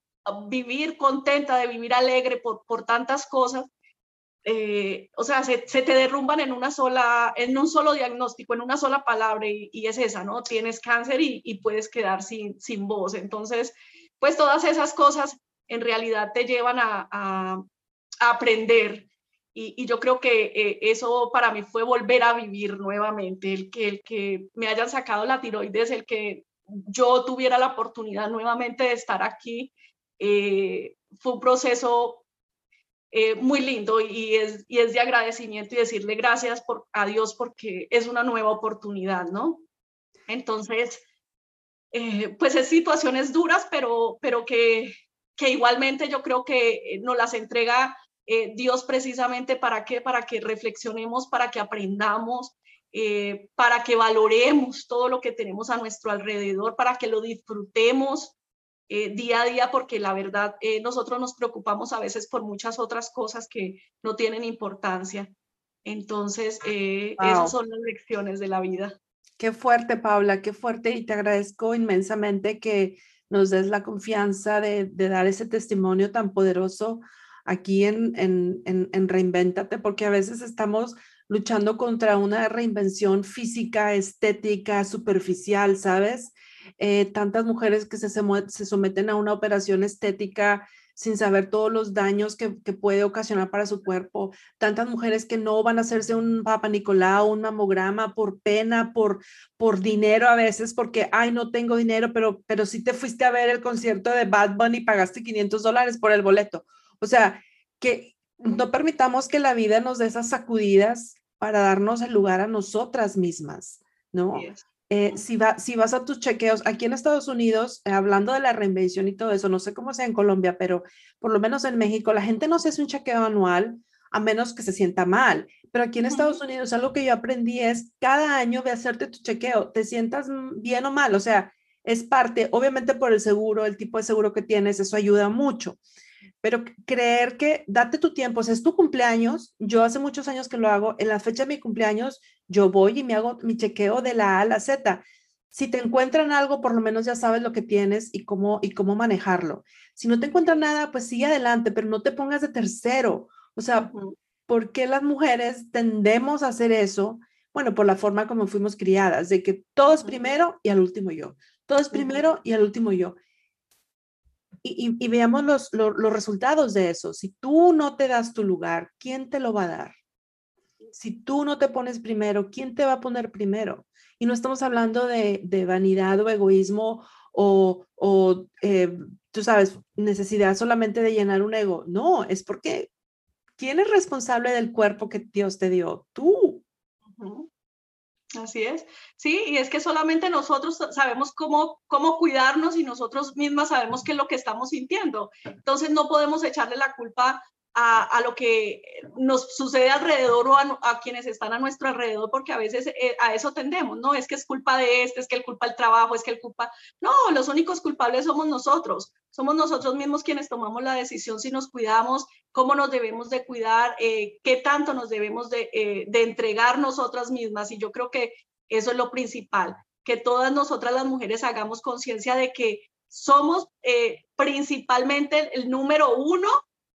vivir contenta, de vivir alegre por, por tantas cosas, eh, o sea, se, te derrumban en una sola, en un solo diagnóstico, en una sola palabra y, y es esa, ¿no? Tienes cáncer y, y, puedes quedar sin, sin voz. Entonces, pues todas esas cosas en realidad te llevan a, a aprender y, yo creo que eh, eso para mí fue volver a vivir nuevamente, el que, el que me hayan sacado la tiroides, el que yo tuviera la oportunidad nuevamente de estar aquí, eh, fue un proceso eh, muy lindo y es, y es de agradecimiento y decirle gracias por, a Dios porque es una nueva oportunidad, ¿no? Entonces, pues es situaciones duras, pero, pero que, que igualmente yo creo que nos las entrega eh, Dios precisamente para qué, para que reflexionemos, para que aprendamos, eh, para que valoremos todo lo que tenemos a nuestro alrededor, para que lo disfrutemos eh, día a día, porque la verdad nosotros nos preocupamos a veces por muchas otras cosas que no tienen importancia. Entonces, esas son las lecciones de la vida. Qué fuerte, Paula, qué fuerte y te agradezco inmensamente que nos des la confianza de, de dar ese testimonio tan poderoso aquí en, en, en, Reinventate, porque a veces estamos luchando contra una reinvención física, estética, superficial, ¿sabes? Eh, tantas mujeres que se, se, someten a una operación estética sin saber todos los daños que, que, puede ocasionar para su cuerpo, tantas mujeres que no van a hacerse un Papa Nicolau, un mamograma por pena, por, por dinero a veces, porque, ay, no tengo dinero, pero, pero sí te fuiste a ver el concierto de Bad Bunny y pagaste 500 dólares por el boleto. O sea, que no permitamos que la vida nos dé esas sacudidas para darnos el lugar a nosotras mismas, ¿no? Eh, si, va, si vas a tus chequeos, aquí en Estados Unidos, eh, hablando de la reinvención y todo eso, no sé cómo sea en Colombia, pero por lo menos en México, la gente no se hace un chequeo anual a menos que se sienta mal. Pero aquí en Estados Unidos, algo que yo aprendí es cada año de hacerte tu chequeo, te sientas bien o mal, o sea, es parte, obviamente por el seguro, el tipo de seguro que tienes, eso ayuda mucho pero creer que date tu tiempo, o sea, es tu cumpleaños, yo hace muchos años que lo hago, en la fecha de mi cumpleaños yo voy y me hago mi chequeo de la A a la Z. Si te encuentran algo, por lo menos ya sabes lo que tienes y cómo, y cómo manejarlo. Si no te encuentran nada, pues sigue adelante, pero no te pongas de tercero. O sea, ¿por qué las mujeres tendemos a hacer eso? Bueno, por la forma como fuimos criadas, de que todo es primero y al último yo. Todo es primero y al último yo y, veamos los, resultados de eso. Si tú no te das tu lugar, ¿quién te lo va a dar? Si tú no te pones primero, ¿quién te va a poner primero? Y no estamos hablando de, vanidad o egoísmo o, o eh, tú sabes, necesidad solamente de llenar un ego. No, es porque ¿quién es responsable del cuerpo que Dios te dio? Tú. Así es. Sí, y es que solamente nosotros sabemos cómo, cómo cuidarnos y nosotros mismas sabemos qué es lo que estamos sintiendo. Entonces no podemos echarle la culpa a, lo que nos sucede alrededor o a, quienes están a nuestro alrededor, porque a veces eh, a eso tendemos, ¿no? Es que es culpa de este, es que es culpa del trabajo, es que el culpa... No, los únicos culpables somos nosotros, somos nosotros mismos quienes tomamos la decisión si nos cuidamos, cómo nos debemos de cuidar, eh, qué tanto nos debemos de, eh, de entregar nosotras mismas, y yo creo que eso es lo principal, que todas nosotras las mujeres hagamos conciencia de que somos principalmente el número uno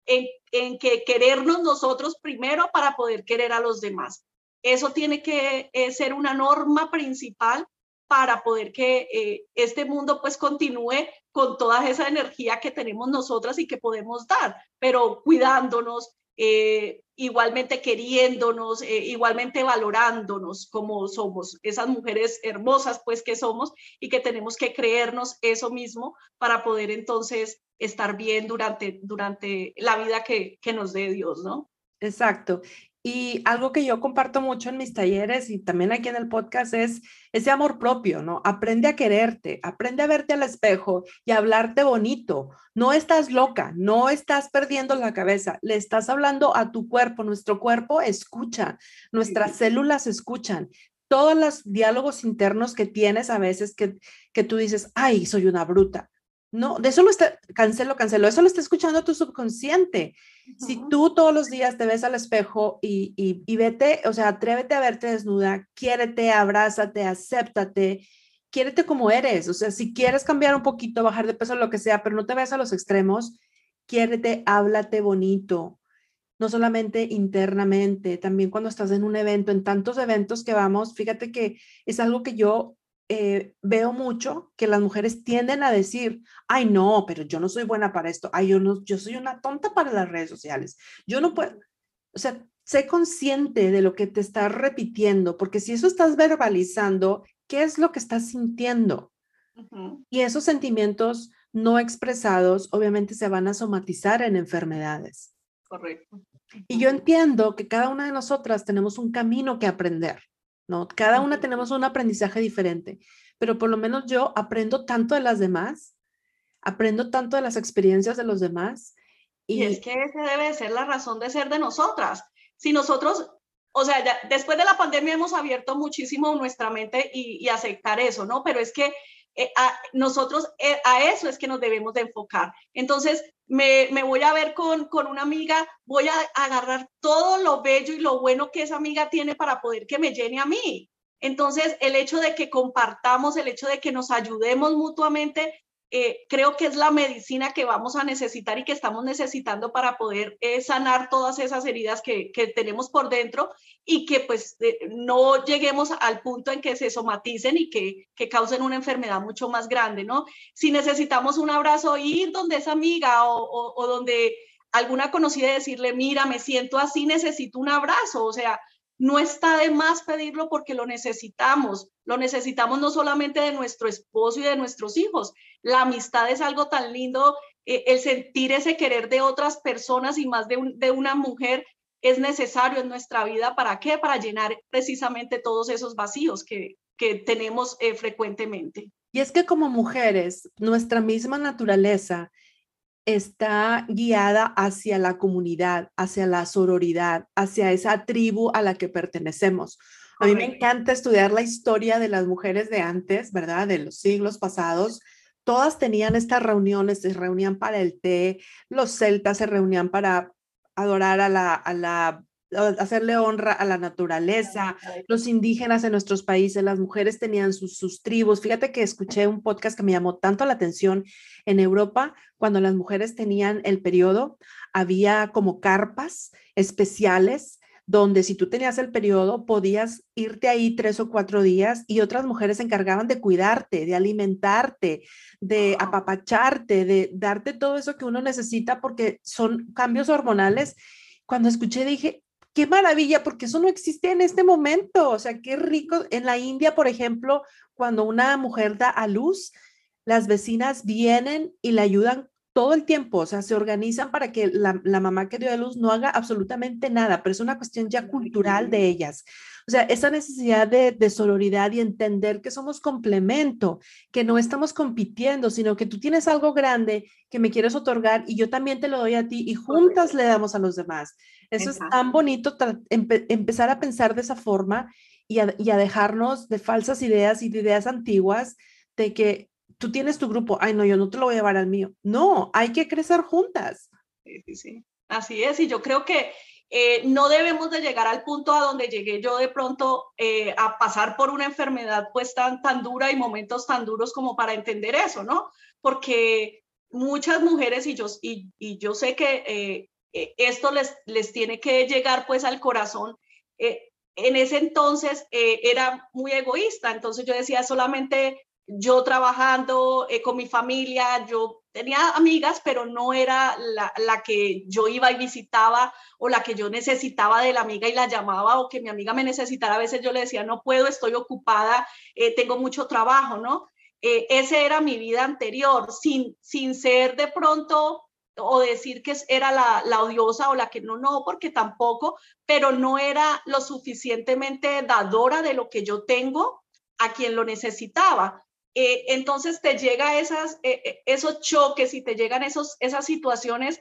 en, que querernos nosotros primero para poder querer a los demás. Eso tiene que eh, ser una norma principal para poder que eh, este mundo pues continúe con toda esa energía que tenemos nosotras y que podemos dar, pero cuidándonos, eh, igualmente queriéndonos, igualmente valorándonos como somos, esas mujeres hermosas pues que somos y que tenemos que creernos eso mismo para poder entonces estar bien durante, durante la vida que, que nos dé Dios, ¿no? Exacto. Y algo que yo comparto mucho en mis talleres y también aquí en el podcast es ese amor propio, ¿no? Aprende a quererte, aprende a verte al espejo y a hablarte bonito. No estás loca, no estás perdiendo la cabeza, le estás hablando a tu cuerpo. Nuestro cuerpo escucha, nuestras células escuchan. Todos los diálogos internos que tienes a veces que, que tú dices, ay, soy una bruta no, de eso lo está, cancelo, cancelo, eso lo está escuchando tu subconsciente. Si tú todos los días te ves al espejo y, y, vete, o sea, atrévete a verte desnuda, quiérete, abrázate, acéptate, quiérete como eres. O sea, si quieres cambiar un poquito, bajar de peso, lo que sea, pero no te veas a los extremos, quiérete, háblate bonito. No solamente internamente, también cuando estás en un evento, en tantos eventos que vamos, fíjate que es algo que yo eh, veo mucho que las mujeres tienden a decir, ay, no, pero yo no soy buena para esto, ay, yo, no, yo soy una tonta para las redes sociales, yo no puedo, o sea, sé consciente de lo que te estás repitiendo, porque si eso estás verbalizando, ¿qué es lo que estás sintiendo? Y esos sentimientos no expresados obviamente se van a somatizar en enfermedades. Correcto. Y yo entiendo que cada una de nosotras tenemos un camino que aprender. ¿No? Cada una tenemos un aprendizaje diferente, pero por lo menos yo aprendo tanto de las demás, aprendo tanto de las experiencias de los demás. Y, es que esa debe ser la razón de ser de nosotras. Si nosotros, o sea, después de la pandemia hemos abierto muchísimo nuestra mente y, aceptar eso, ¿no? Pero es que eh, a, nosotros eh, a eso es que nos debemos de enfocar. Entonces, me, voy a ver con, con una amiga, voy a agarrar todo lo bello y lo bueno que esa amiga tiene para poder que me llene a mí. Entonces, el hecho de que compartamos, el hecho de que nos ayudemos mutuamente, eh, creo que es la medicina que vamos a necesitar y que estamos necesitando para poder sanar todas esas heridas que, que, tenemos por dentro y que pues no lleguemos al punto en que se somaticen y que, que, causen una enfermedad mucho más grande, ¿no? Si necesitamos un abrazo, ir donde esa amiga o, o, donde alguna conocida decirle, mira, me siento así, necesito un abrazo, o sea, no está de más pedirlo porque lo necesitamos. Lo necesitamos no solamente de nuestro esposo y de nuestros hijos. La amistad es algo tan lindo. Eh, el sentir ese querer de otras personas y más de, una mujer es necesario en nuestra vida. ¿Para qué? Para llenar precisamente todos esos vacíos que, tenemos eh, frecuentemente. Y es que como mujeres, nuestra misma naturaleza está guiada hacia la comunidad, hacia la sororidad, hacia esa tribu a la que pertenecemos. A mí me encanta estudiar la historia de las mujeres de antes, ¿verdad? De los siglos pasados. Todas tenían estas reuniones, se reunían para el té, los celtas se reunían para adorar a la, a la hacerle honra a la naturaleza, los indígenas en nuestros países, las mujeres tenían sus, sus, tribus. Fíjate que escuché un podcast que me llamó tanto la atención. En Europa, cuando las mujeres tenían el periodo, había como carpas especiales donde si tú tenías el periodo podías irte ahí tres o cuatro días y otras mujeres se encargaban de cuidarte, de alimentarte, de apapacharte, de darte todo eso que uno necesita porque son cambios hormonales. Cuando escuché dije, qué maravilla, porque eso no existe en este momento. O sea, qué rico. En la India, por ejemplo, cuando una mujer da a luz, las vecinas vienen y le ayudan todo el tiempo, o sea, se organizan para que la, mamá que dio a luz no haga absolutamente nada, pero es una cuestión ya cultural de ellas. O sea, esa necesidad de, de sororidad y entender que somos complemento, que no estamos compitiendo, sino que tú tienes algo grande que me quieres otorgar y yo también te lo doy a ti y juntas le damos a los demás. Eso es tan bonito, empezar a pensar de esa forma y a, y a dejarnos de falsas ideas y de ideas antiguas de que tú tienes tu grupo, ay, no, yo no te lo voy a llevar al mío. No, hay que crecer juntas. Sí, sí, sí. Así es, y yo creo que eh, no debemos de llegar al punto a donde llegué yo de pronto eh, a pasar por una enfermedad pues tan, tan dura y momentos tan duros como para entender eso, ¿no? Porque muchas mujeres, y yo, y, y yo sé que eh, esto les, les tiene que llegar pues al corazón, en ese entonces era muy egoísta, entonces yo decía solamente yo trabajando eh, con mi familia, yo tenía amigas, pero no era la, la, que yo iba y visitaba o la que yo necesitaba de la amiga y la llamaba o que mi amiga me necesitara. A veces yo le decía, no puedo, estoy ocupada, eh, tengo mucho trabajo, ¿no? Eh, ese era mi vida anterior, sin, sin ser de pronto o decir que era la, la odiosa o la que no, no, porque tampoco, pero no era lo suficientemente dadora de lo que yo tengo a quien lo necesitaba. Eh, entonces te llega esas, eh, eh, esos choques y te llegan esos, esas situaciones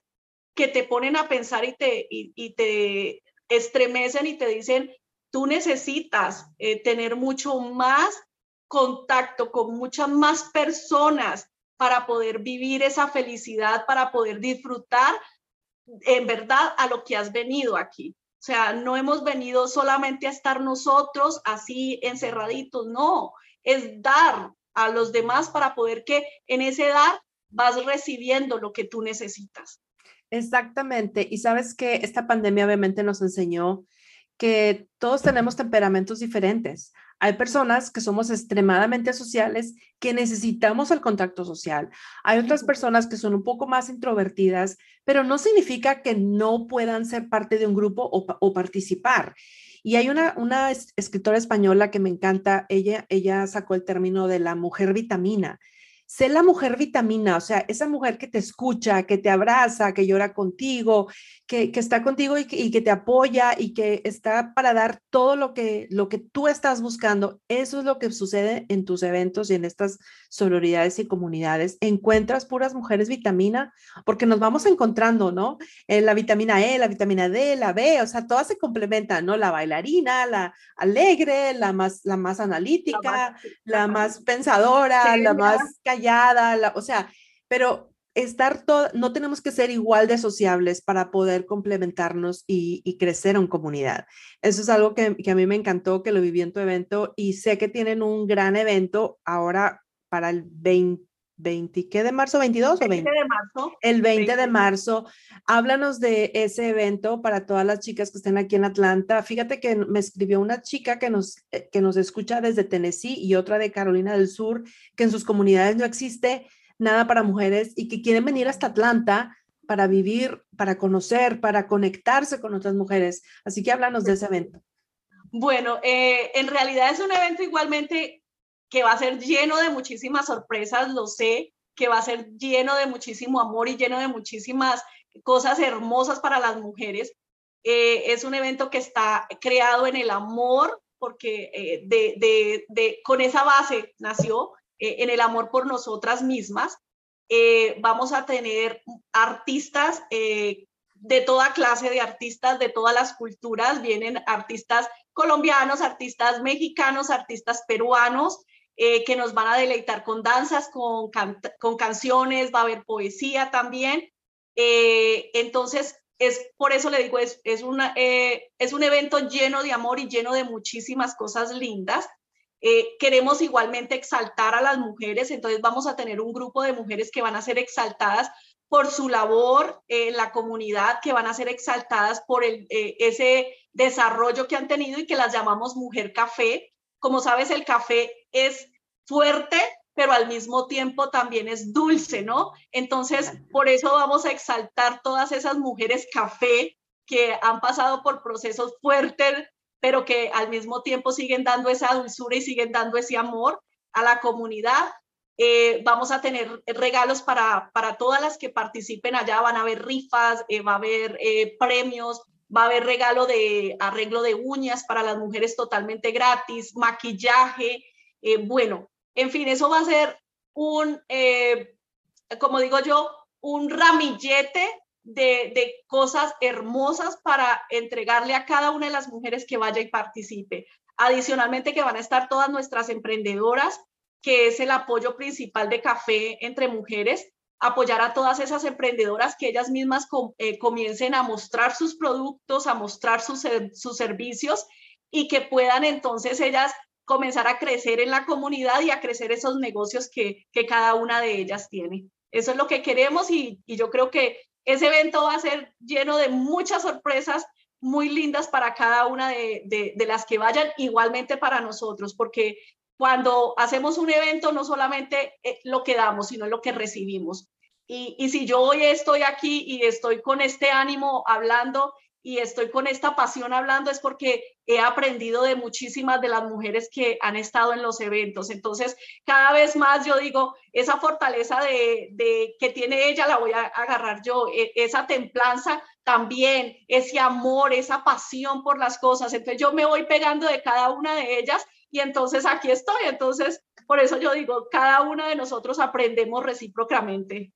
que te ponen a pensar y te, y, te estremecen y te dicen, tú necesitas tener mucho más contacto con muchas más personas para poder vivir esa felicidad, para poder disfrutar en verdad a lo que has venido aquí. O sea, no hemos venido solamente a estar nosotros así encerraditos, no, es dar, a los demás para poder que en ese edad vas recibiendo lo que tú necesitas. Exactamente. Y sabes que esta pandemia obviamente nos enseñó que todos tenemos temperamentos diferentes. Hay personas que somos extremadamente sociales, que necesitamos el contacto social. Hay otras personas que son un poco más introvertidas, pero no significa que no puedan ser parte de un grupo o participar. Y hay una, escritora española que me encanta, ella, ella sacó el término de la mujer vitamina sé la mujer vitamina, o sea, esa mujer que te escucha, que te abraza, que llora contigo, que, está contigo y que, te apoya y que está para dar todo lo que, lo que tú estás buscando. Eso es lo que sucede en tus eventos y en estas sororidades y comunidades. Encuentras puras mujeres vitamina porque nos vamos encontrando, ¿no? Eh, la vitamina E, la vitamina D, la B, o sea, todas se complementan, ¿no? La bailarina, la alegre, la más, la más analítica, la más, pensadora, la más o sea, pero estar todo, no tenemos que ser igual de sociables para poder complementarnos y, crecer en comunidad. Eso es algo que, a mí me encantó, que lo viví en tu evento y sé que tienen un gran evento ahora para el 20. ¿Qué de marzo? ¿22 o 20? de marzo. El 20, de marzo. Háblanos de ese evento para todas las chicas que estén aquí en Atlanta. Fíjate que me escribió una chica que nos, eh, que nos escucha desde Tennessee y otra de Carolina del Sur, que en sus comunidades no existe nada para mujeres y que quieren venir hasta Atlanta para vivir, para conocer, para conectarse con otras mujeres. Así que háblanos de ese evento. Bueno, eh, en realidad es un evento igualmente que va a ser lleno de muchísimas sorpresas, lo sé, que va a ser lleno de muchísimo amor y lleno de muchísimas cosas hermosas para las mujeres. Eh, es un evento que está creado en el amor, porque eh, de, de, con esa base nació, eh, en el amor por nosotras mismas. vamos a tener artistas de toda clase de artistas, de todas las culturas. Vienen artistas colombianos, artistas mexicanos, artistas peruanos, eh, que nos van a deleitar con danzas, con, con canciones, va a haber poesía también. Eh, entonces, es por eso le digo, es, es, una, eh, es un evento lleno de amor y lleno de muchísimas cosas lindas. queremos igualmente exaltar a las mujeres, entonces vamos a tener un grupo de mujeres que van a ser exaltadas por su labor en la comunidad, que van a ser exaltadas por el, ese desarrollo que han tenido y que las llamamos Mujer Café. Como sabes, el café es fuerte, pero al mismo tiempo también es dulce, ¿no? Entonces, por eso vamos a exaltar todas esas mujeres café que han pasado por procesos fuertes, pero que al mismo tiempo siguen dando esa dulzura y siguen dando ese amor a la comunidad. Eh, vamos a tener regalos para, para todas las que participen allá, van a haber rifas, eh, va a haber eh, premios, va a haber regalo de arreglo de uñas para las mujeres totalmente gratis, maquillaje, bueno, en fin, eso va a ser un, como digo yo, un ramillete de, de, cosas hermosas para entregarle a cada una de las mujeres que vaya y participe. Adicionalmente que van a estar todas nuestras emprendedoras que es el apoyo principal de Café entre Mujeres, apoyar a todas esas emprendedoras que ellas mismas eh, comiencen a mostrar sus productos, a mostrar sus, sus servicios y que puedan entonces ellas comenzar a crecer en la comunidad y a crecer esos negocios que, que cada una de ellas tiene. Eso es lo que queremos y, y yo creo que ese evento va a ser lleno de muchas sorpresas muy lindas para cada una de, de, de, las que vayan, igualmente para nosotros, porque cuando hacemos un evento no solamente eh, lo que damos, sino lo que recibimos. Y, y, si yo hoy estoy aquí y estoy con este ánimo hablando y estoy con esta pasión hablando es porque he aprendido de muchísimas de las mujeres que han estado en los eventos. Entonces, cada vez más yo digo, esa fortaleza de, de que tiene ella la voy a agarrar yo, e, esa templanza también, ese amor, esa pasión por las cosas. Entonces, yo me voy pegando de cada una de ellas y entonces aquí estoy. Entonces, por eso yo digo, cada una de nosotros aprendemos recíprocamente.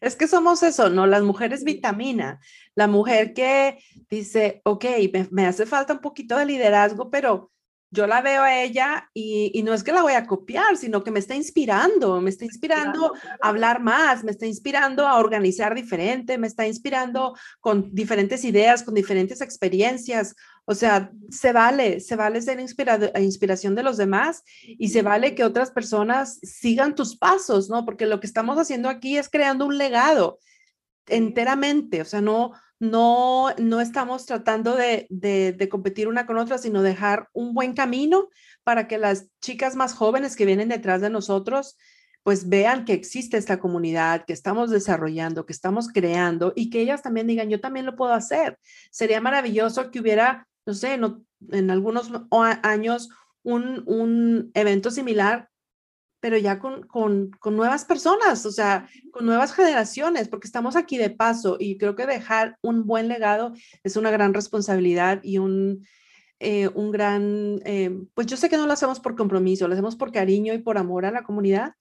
Es que somos eso, ¿no? Las mujeres vitamina. La mujer que dice, ok, me, me hace falta un poquito de liderazgo, pero yo la veo a ella y, no es que la voy a copiar, sino que me está inspirando, me está inspirando a hablar más, me está inspirando a organizar diferente, me está inspirando con diferentes ideas, con diferentes experiencias. O sea, se vale, se vale ser inspirado, inspiración de los demás y se vale que otras personas sigan tus pasos, ¿no? Porque lo que estamos haciendo aquí es creando un legado enteramente, o sea, no, no, no estamos tratando de, de, competir una con otra, sino dejar un buen camino para que las chicas más jóvenes que vienen detrás de nosotros, pues vean que existe esta comunidad, que estamos desarrollando, que estamos creando y que ellas también digan, yo también lo puedo hacer. Sería maravilloso que hubiera, no sé, en algunos años un, un evento similar pero ya con, con, con, nuevas personas, o sea, con nuevas generaciones, porque estamos aquí de paso y creo que dejar un buen legado es una gran responsabilidad y un, eh, un gran, eh, pues yo sé que no lo hacemos por compromiso, lo hacemos por cariño y por amor a la comunidad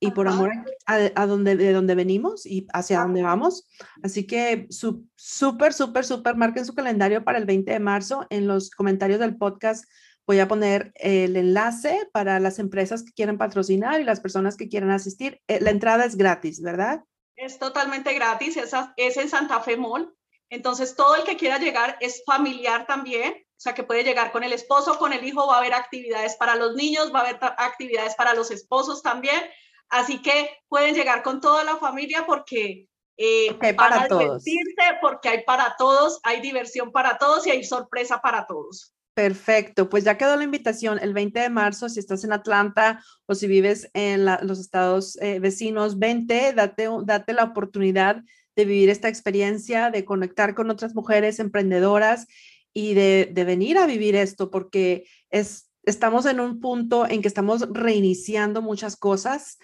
y por amor a, donde, de donde venimos y hacia dónde vamos. Así que súper, súper, súper, marquen su calendario para el 20 de marzo en los comentarios del podcast Voy a poner el enlace para las empresas que quieren patrocinar y las personas que quieran asistir. Eh, la entrada es gratis, ¿verdad? Es totalmente gratis, es, es en Santa Fe Mall. Entonces, todo el que quiera llegar es familiar también, o sea, que puede llegar con el esposo, con el hijo, va a haber actividades para los niños, va a haber actividades para los esposos también. Así que pueden llegar con toda la familia porque eh, para todos. porque hay para todos, hay diversión para todos y hay sorpresa para todos. Perfecto, pues ya quedó la invitación el 20 de marzo, si estás en Atlanta o si vives en los estados eh, vecinos, vente, date, date la oportunidad de vivir esta experiencia, de conectar con otras mujeres emprendedoras y de, de venir a vivir esto, porque es, estamos en un punto en que estamos reiniciando muchas cosas.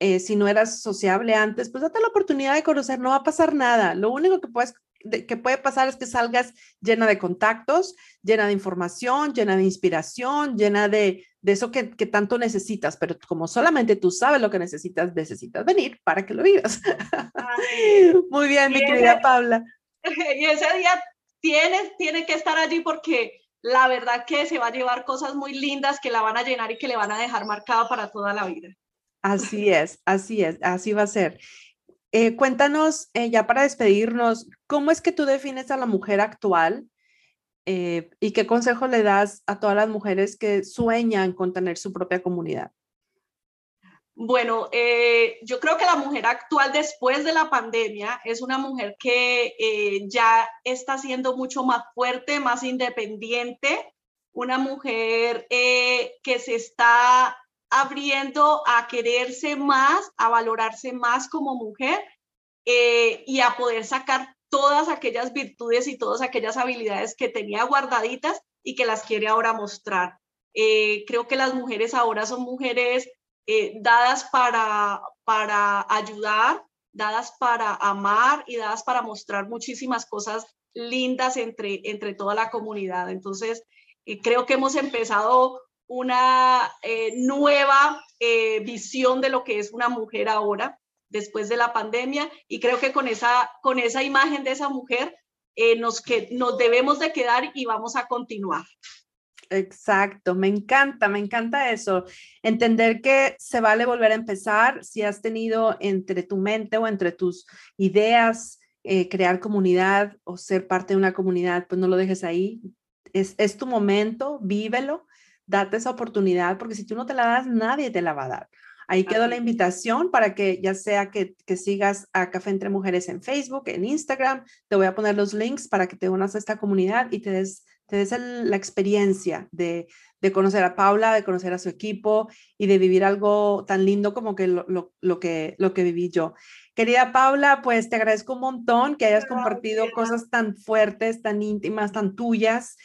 Eh, si no eras sociable antes, pues date la oportunidad de conocer, no va a pasar nada. Lo único que puedes que puede pasar es que salgas llena de contactos, llena de información, llena de inspiración, llena de, de eso que, que, tanto necesitas, pero como solamente tú sabes lo que necesitas, necesitas venir para que lo vivas. Muy bien, mi querida Paula. Y ese día tienes, tiene que estar allí porque la verdad que se va a llevar cosas muy lindas que la van a llenar y que le van a dejar marcada para toda la vida. Así es, así es, así va a ser. Eh, cuéntanos, eh, ya para despedirnos, ¿cómo es que tú defines a la mujer actual eh, y qué consejo le das a todas las mujeres que sueñan con tener su propia comunidad? Bueno, eh, yo creo que la mujer actual después de la pandemia es una mujer que eh, ya está siendo mucho más fuerte, más independiente, una mujer que se está abriendo a quererse más, a valorarse más como mujer y a poder sacar todas aquellas virtudes y todas aquellas habilidades que tenía guardaditas y que las quiere ahora mostrar. creo que las mujeres ahora son mujeres eh, dadas para, para ayudar, dadas para amar y dadas para mostrar muchísimas cosas lindas entre, entre toda la comunidad. Entonces, eh, creo que hemos empezado una eh, nueva visión de lo que es una mujer ahora, después de la pandemia, y creo que con esa, con esa imagen de esa mujer nos, que, nos debemos de quedar y vamos a continuar. Exacto, me encanta, me encanta eso. Entender que se vale volver a empezar si has tenido entre tu mente o entre tus ideas eh, crear comunidad o ser parte de una comunidad, pues no lo dejes ahí. Es, es tu momento, vívelo, date esa oportunidad, porque si tú no te la das, nadie te la va a dar. Ahí quedó la invitación para que ya sea que, que, sigas a Café Entre Mujeres en Facebook, en Instagram, te voy a poner los links para que te unas a esta comunidad y te des te des la experiencia de, conocer a Paula, de conocer a su equipo y de vivir algo tan lindo como que lo, que, lo que viví yo. Querida Paula, pues te agradezco un montón que hayas compartido cosas tan fuertes, tan íntimas, tan tuyas.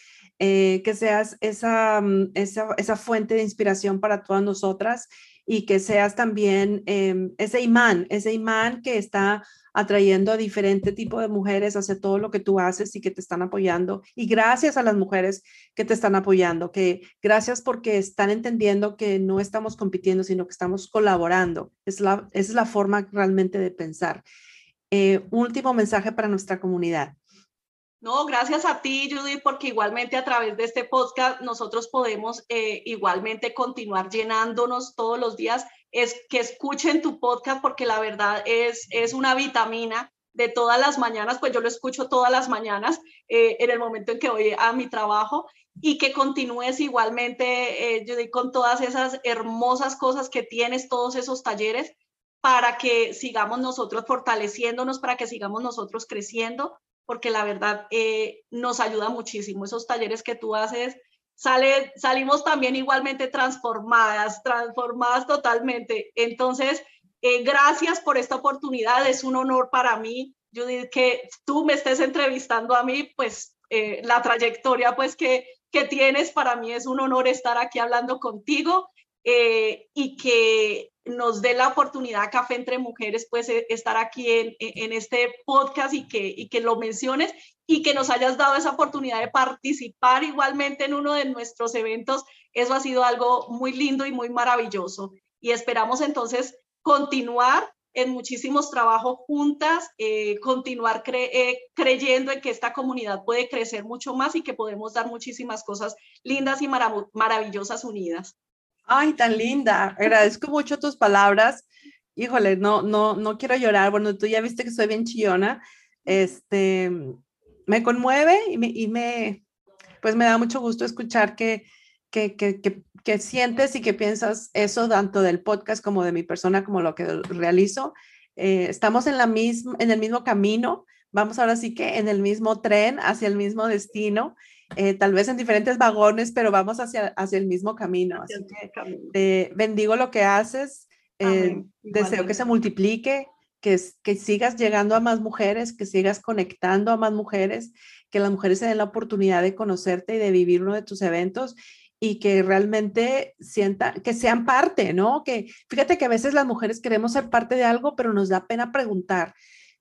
Eh, que seas esa, mm, esa, esa, fuente de inspiración para todas nosotras y que seas también em, ese imán, ese imán que está atrayendo a diferente tipo de mujeres hacia todo lo que tú haces y que te están apoyando. Y gracias a las mujeres que te están apoyando, que gracias porque están entendiendo que no estamos compitiendo, sino que estamos colaborando. Es la, es la forma realmente de pensar. Eh, último mensaje para nuestra comunidad. No, gracias a ti, Judy, porque igualmente a través de este podcast nosotros podemos eh, igualmente continuar llenándonos todos los días. Es que escuchen tu podcast porque la verdad es, es una vitamina de todas las mañanas, pues yo lo escucho todas las mañanas eh, en el momento en que voy a mi trabajo y que continúes igualmente, eh, digo, con todas esas hermosas cosas que tienes, todos esos talleres, para que sigamos nosotros fortaleciéndonos, para que sigamos nosotros creciendo, porque la verdad eh, nos ayuda muchísimo. Esos talleres que tú haces sale, salimos también igualmente transformadas, transformadas totalmente. Entonces, eh, gracias por esta oportunidad, es un honor para mí, Judith, que tú me estés entrevistando a mí, pues eh, la trayectoria pues que, que tienes, para mí es un honor estar aquí hablando contigo y que nos dé la oportunidad Café entre Mujeres, pues eh, estar aquí en, en, este podcast y que, y que lo menciones y que nos hayas dado esa oportunidad de participar igualmente en uno de nuestros eventos. Eso ha sido algo muy lindo y muy maravilloso. Y esperamos entonces continuar en muchísimos trabajos juntas, eh, continuar eh, creyendo en que esta comunidad puede crecer mucho más y que podemos dar muchísimas cosas lindas y maravillosas unidas. Ay, tan linda. Agradezco mucho tus palabras. Híjole, no, no, no quiero llorar. Bueno, tú ya viste que soy bien chillona. Este, me conmueve y me, y me pues me da mucho gusto escuchar que, que, que, que, sientes y que piensas eso tanto del podcast como de mi persona, como lo que realizo. Eh, estamos en, la misma, en el mismo camino, vamos ahora sí que en el mismo tren hacia el mismo destino eh, tal vez en diferentes vagones, pero vamos hacia, hacia el mismo camino. Así que bendigo lo que haces, eh, deseo que se multiplique, que, que sigas llegando a más mujeres, que sigas conectando a más mujeres, que las mujeres se den la oportunidad de conocerte y de vivir uno de tus eventos y que realmente sientan, que sean parte, ¿no? Que fíjate que a veces las mujeres queremos ser parte de algo, pero nos da pena preguntar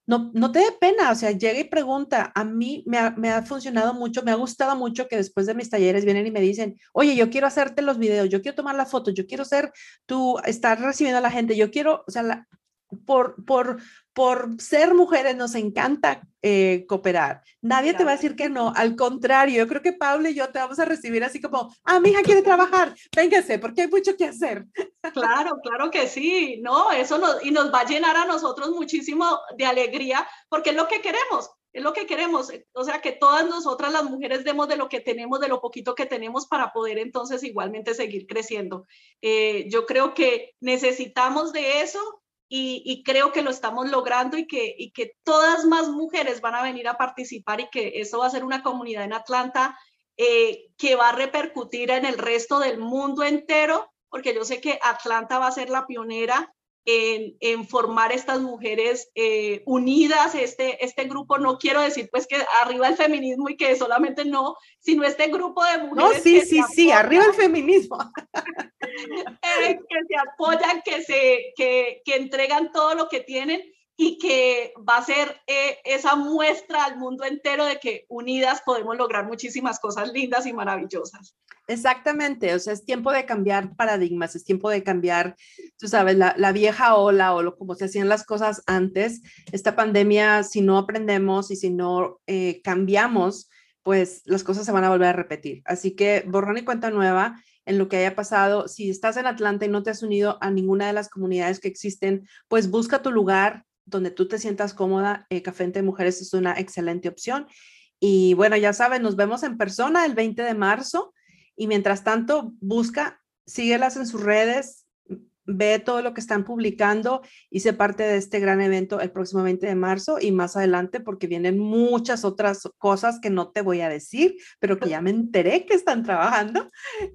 no, no te dé pena, o sea, llega y pregunta. A mí me ha, funcionado mucho, me ha gustado mucho que después de mis talleres vienen y me dicen, oye, yo quiero hacerte los videos, yo quiero tomar la foto, yo quiero ser tú, estar recibiendo a la gente, yo quiero, o sea, por, por, por ser mujeres nos encanta eh, cooperar. Nadie te va a decir que no. Al contrario, yo creo que Paula y yo te vamos a recibir así como, ah, mi hija quiere trabajar, véngase, porque hay mucho que hacer. Claro, claro que sí, ¿no? Eso nos, y nos va a llenar a nosotros muchísimo de alegría, porque es lo que queremos. es lo que queremos, o sea, que todas nosotras las mujeres demos de lo que tenemos, de lo poquito que tenemos para poder entonces igualmente seguir creciendo. Eh, yo creo que necesitamos de eso y, creo que lo estamos logrando y que, y que todas más mujeres van a venir a participar y que eso va a ser una comunidad en Atlanta eh, que va a repercutir en el resto del mundo entero, porque yo sé que Atlanta va a ser la pionera en, formar estas mujeres eh, unidas, este, este grupo, no quiero decir pues que arriba el feminismo y que solamente no, sino este grupo de mujeres. No, sí, sí, sí, arriba el feminismo. Eh, que se apoyan, que, se, que, que entregan todo lo que tienen y que va a ser eh, esa muestra al mundo entero de que unidas podemos lograr muchísimas cosas lindas y maravillosas. Exactamente, o sea, es tiempo de cambiar paradigmas, es tiempo de cambiar, tú sabes, la, la vieja ola o lo, como se hacían las cosas antes. Esta pandemia, si no aprendemos y si no eh, cambiamos, pues las cosas se van a volver a repetir. Así que borrón y cuenta nueva en lo que haya pasado. Si estás en Atlanta y no te has unido a ninguna de las comunidades que existen, pues busca tu lugar, donde tú te sientas cómoda, eh, Café entre Mujeres es una excelente opción. Y bueno, ya saben, nos vemos en persona el 20 de marzo. Y mientras tanto, busca, síguelas en sus redes, ve todo lo que están publicando y sé parte de este gran evento el próximo 20 de marzo y más adelante porque vienen muchas otras cosas que no te voy a decir, pero que ya me enteré que están trabajando.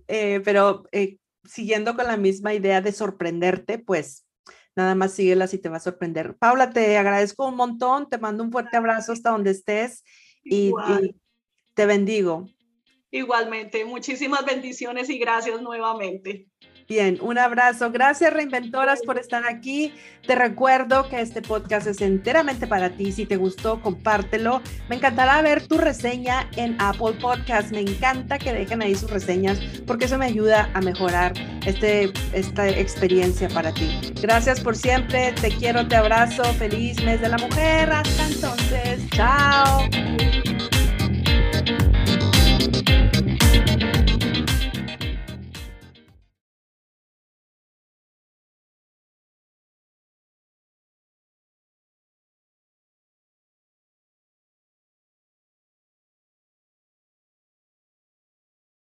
Eh, pero eh, siguiendo con la misma idea de sorprenderte, pues Nada más síguelas y te va a sorprender. Paula, te agradezco un montón, te mando un fuerte abrazo hasta donde estés y, te bendigo. Igualmente, muchísimas bendiciones y gracias nuevamente. Bien, un abrazo. Gracias, reinventoras, por estar aquí. Te recuerdo que este podcast es enteramente para ti. Si te gustó, compártelo. Me encantará ver tu reseña en Apple Podcast. Me encanta que dejen ahí sus reseñas porque eso me ayuda a mejorar este, esta experiencia para ti. Gracias por siempre. Te quiero, te abrazo. Feliz mes de la mujer. Hasta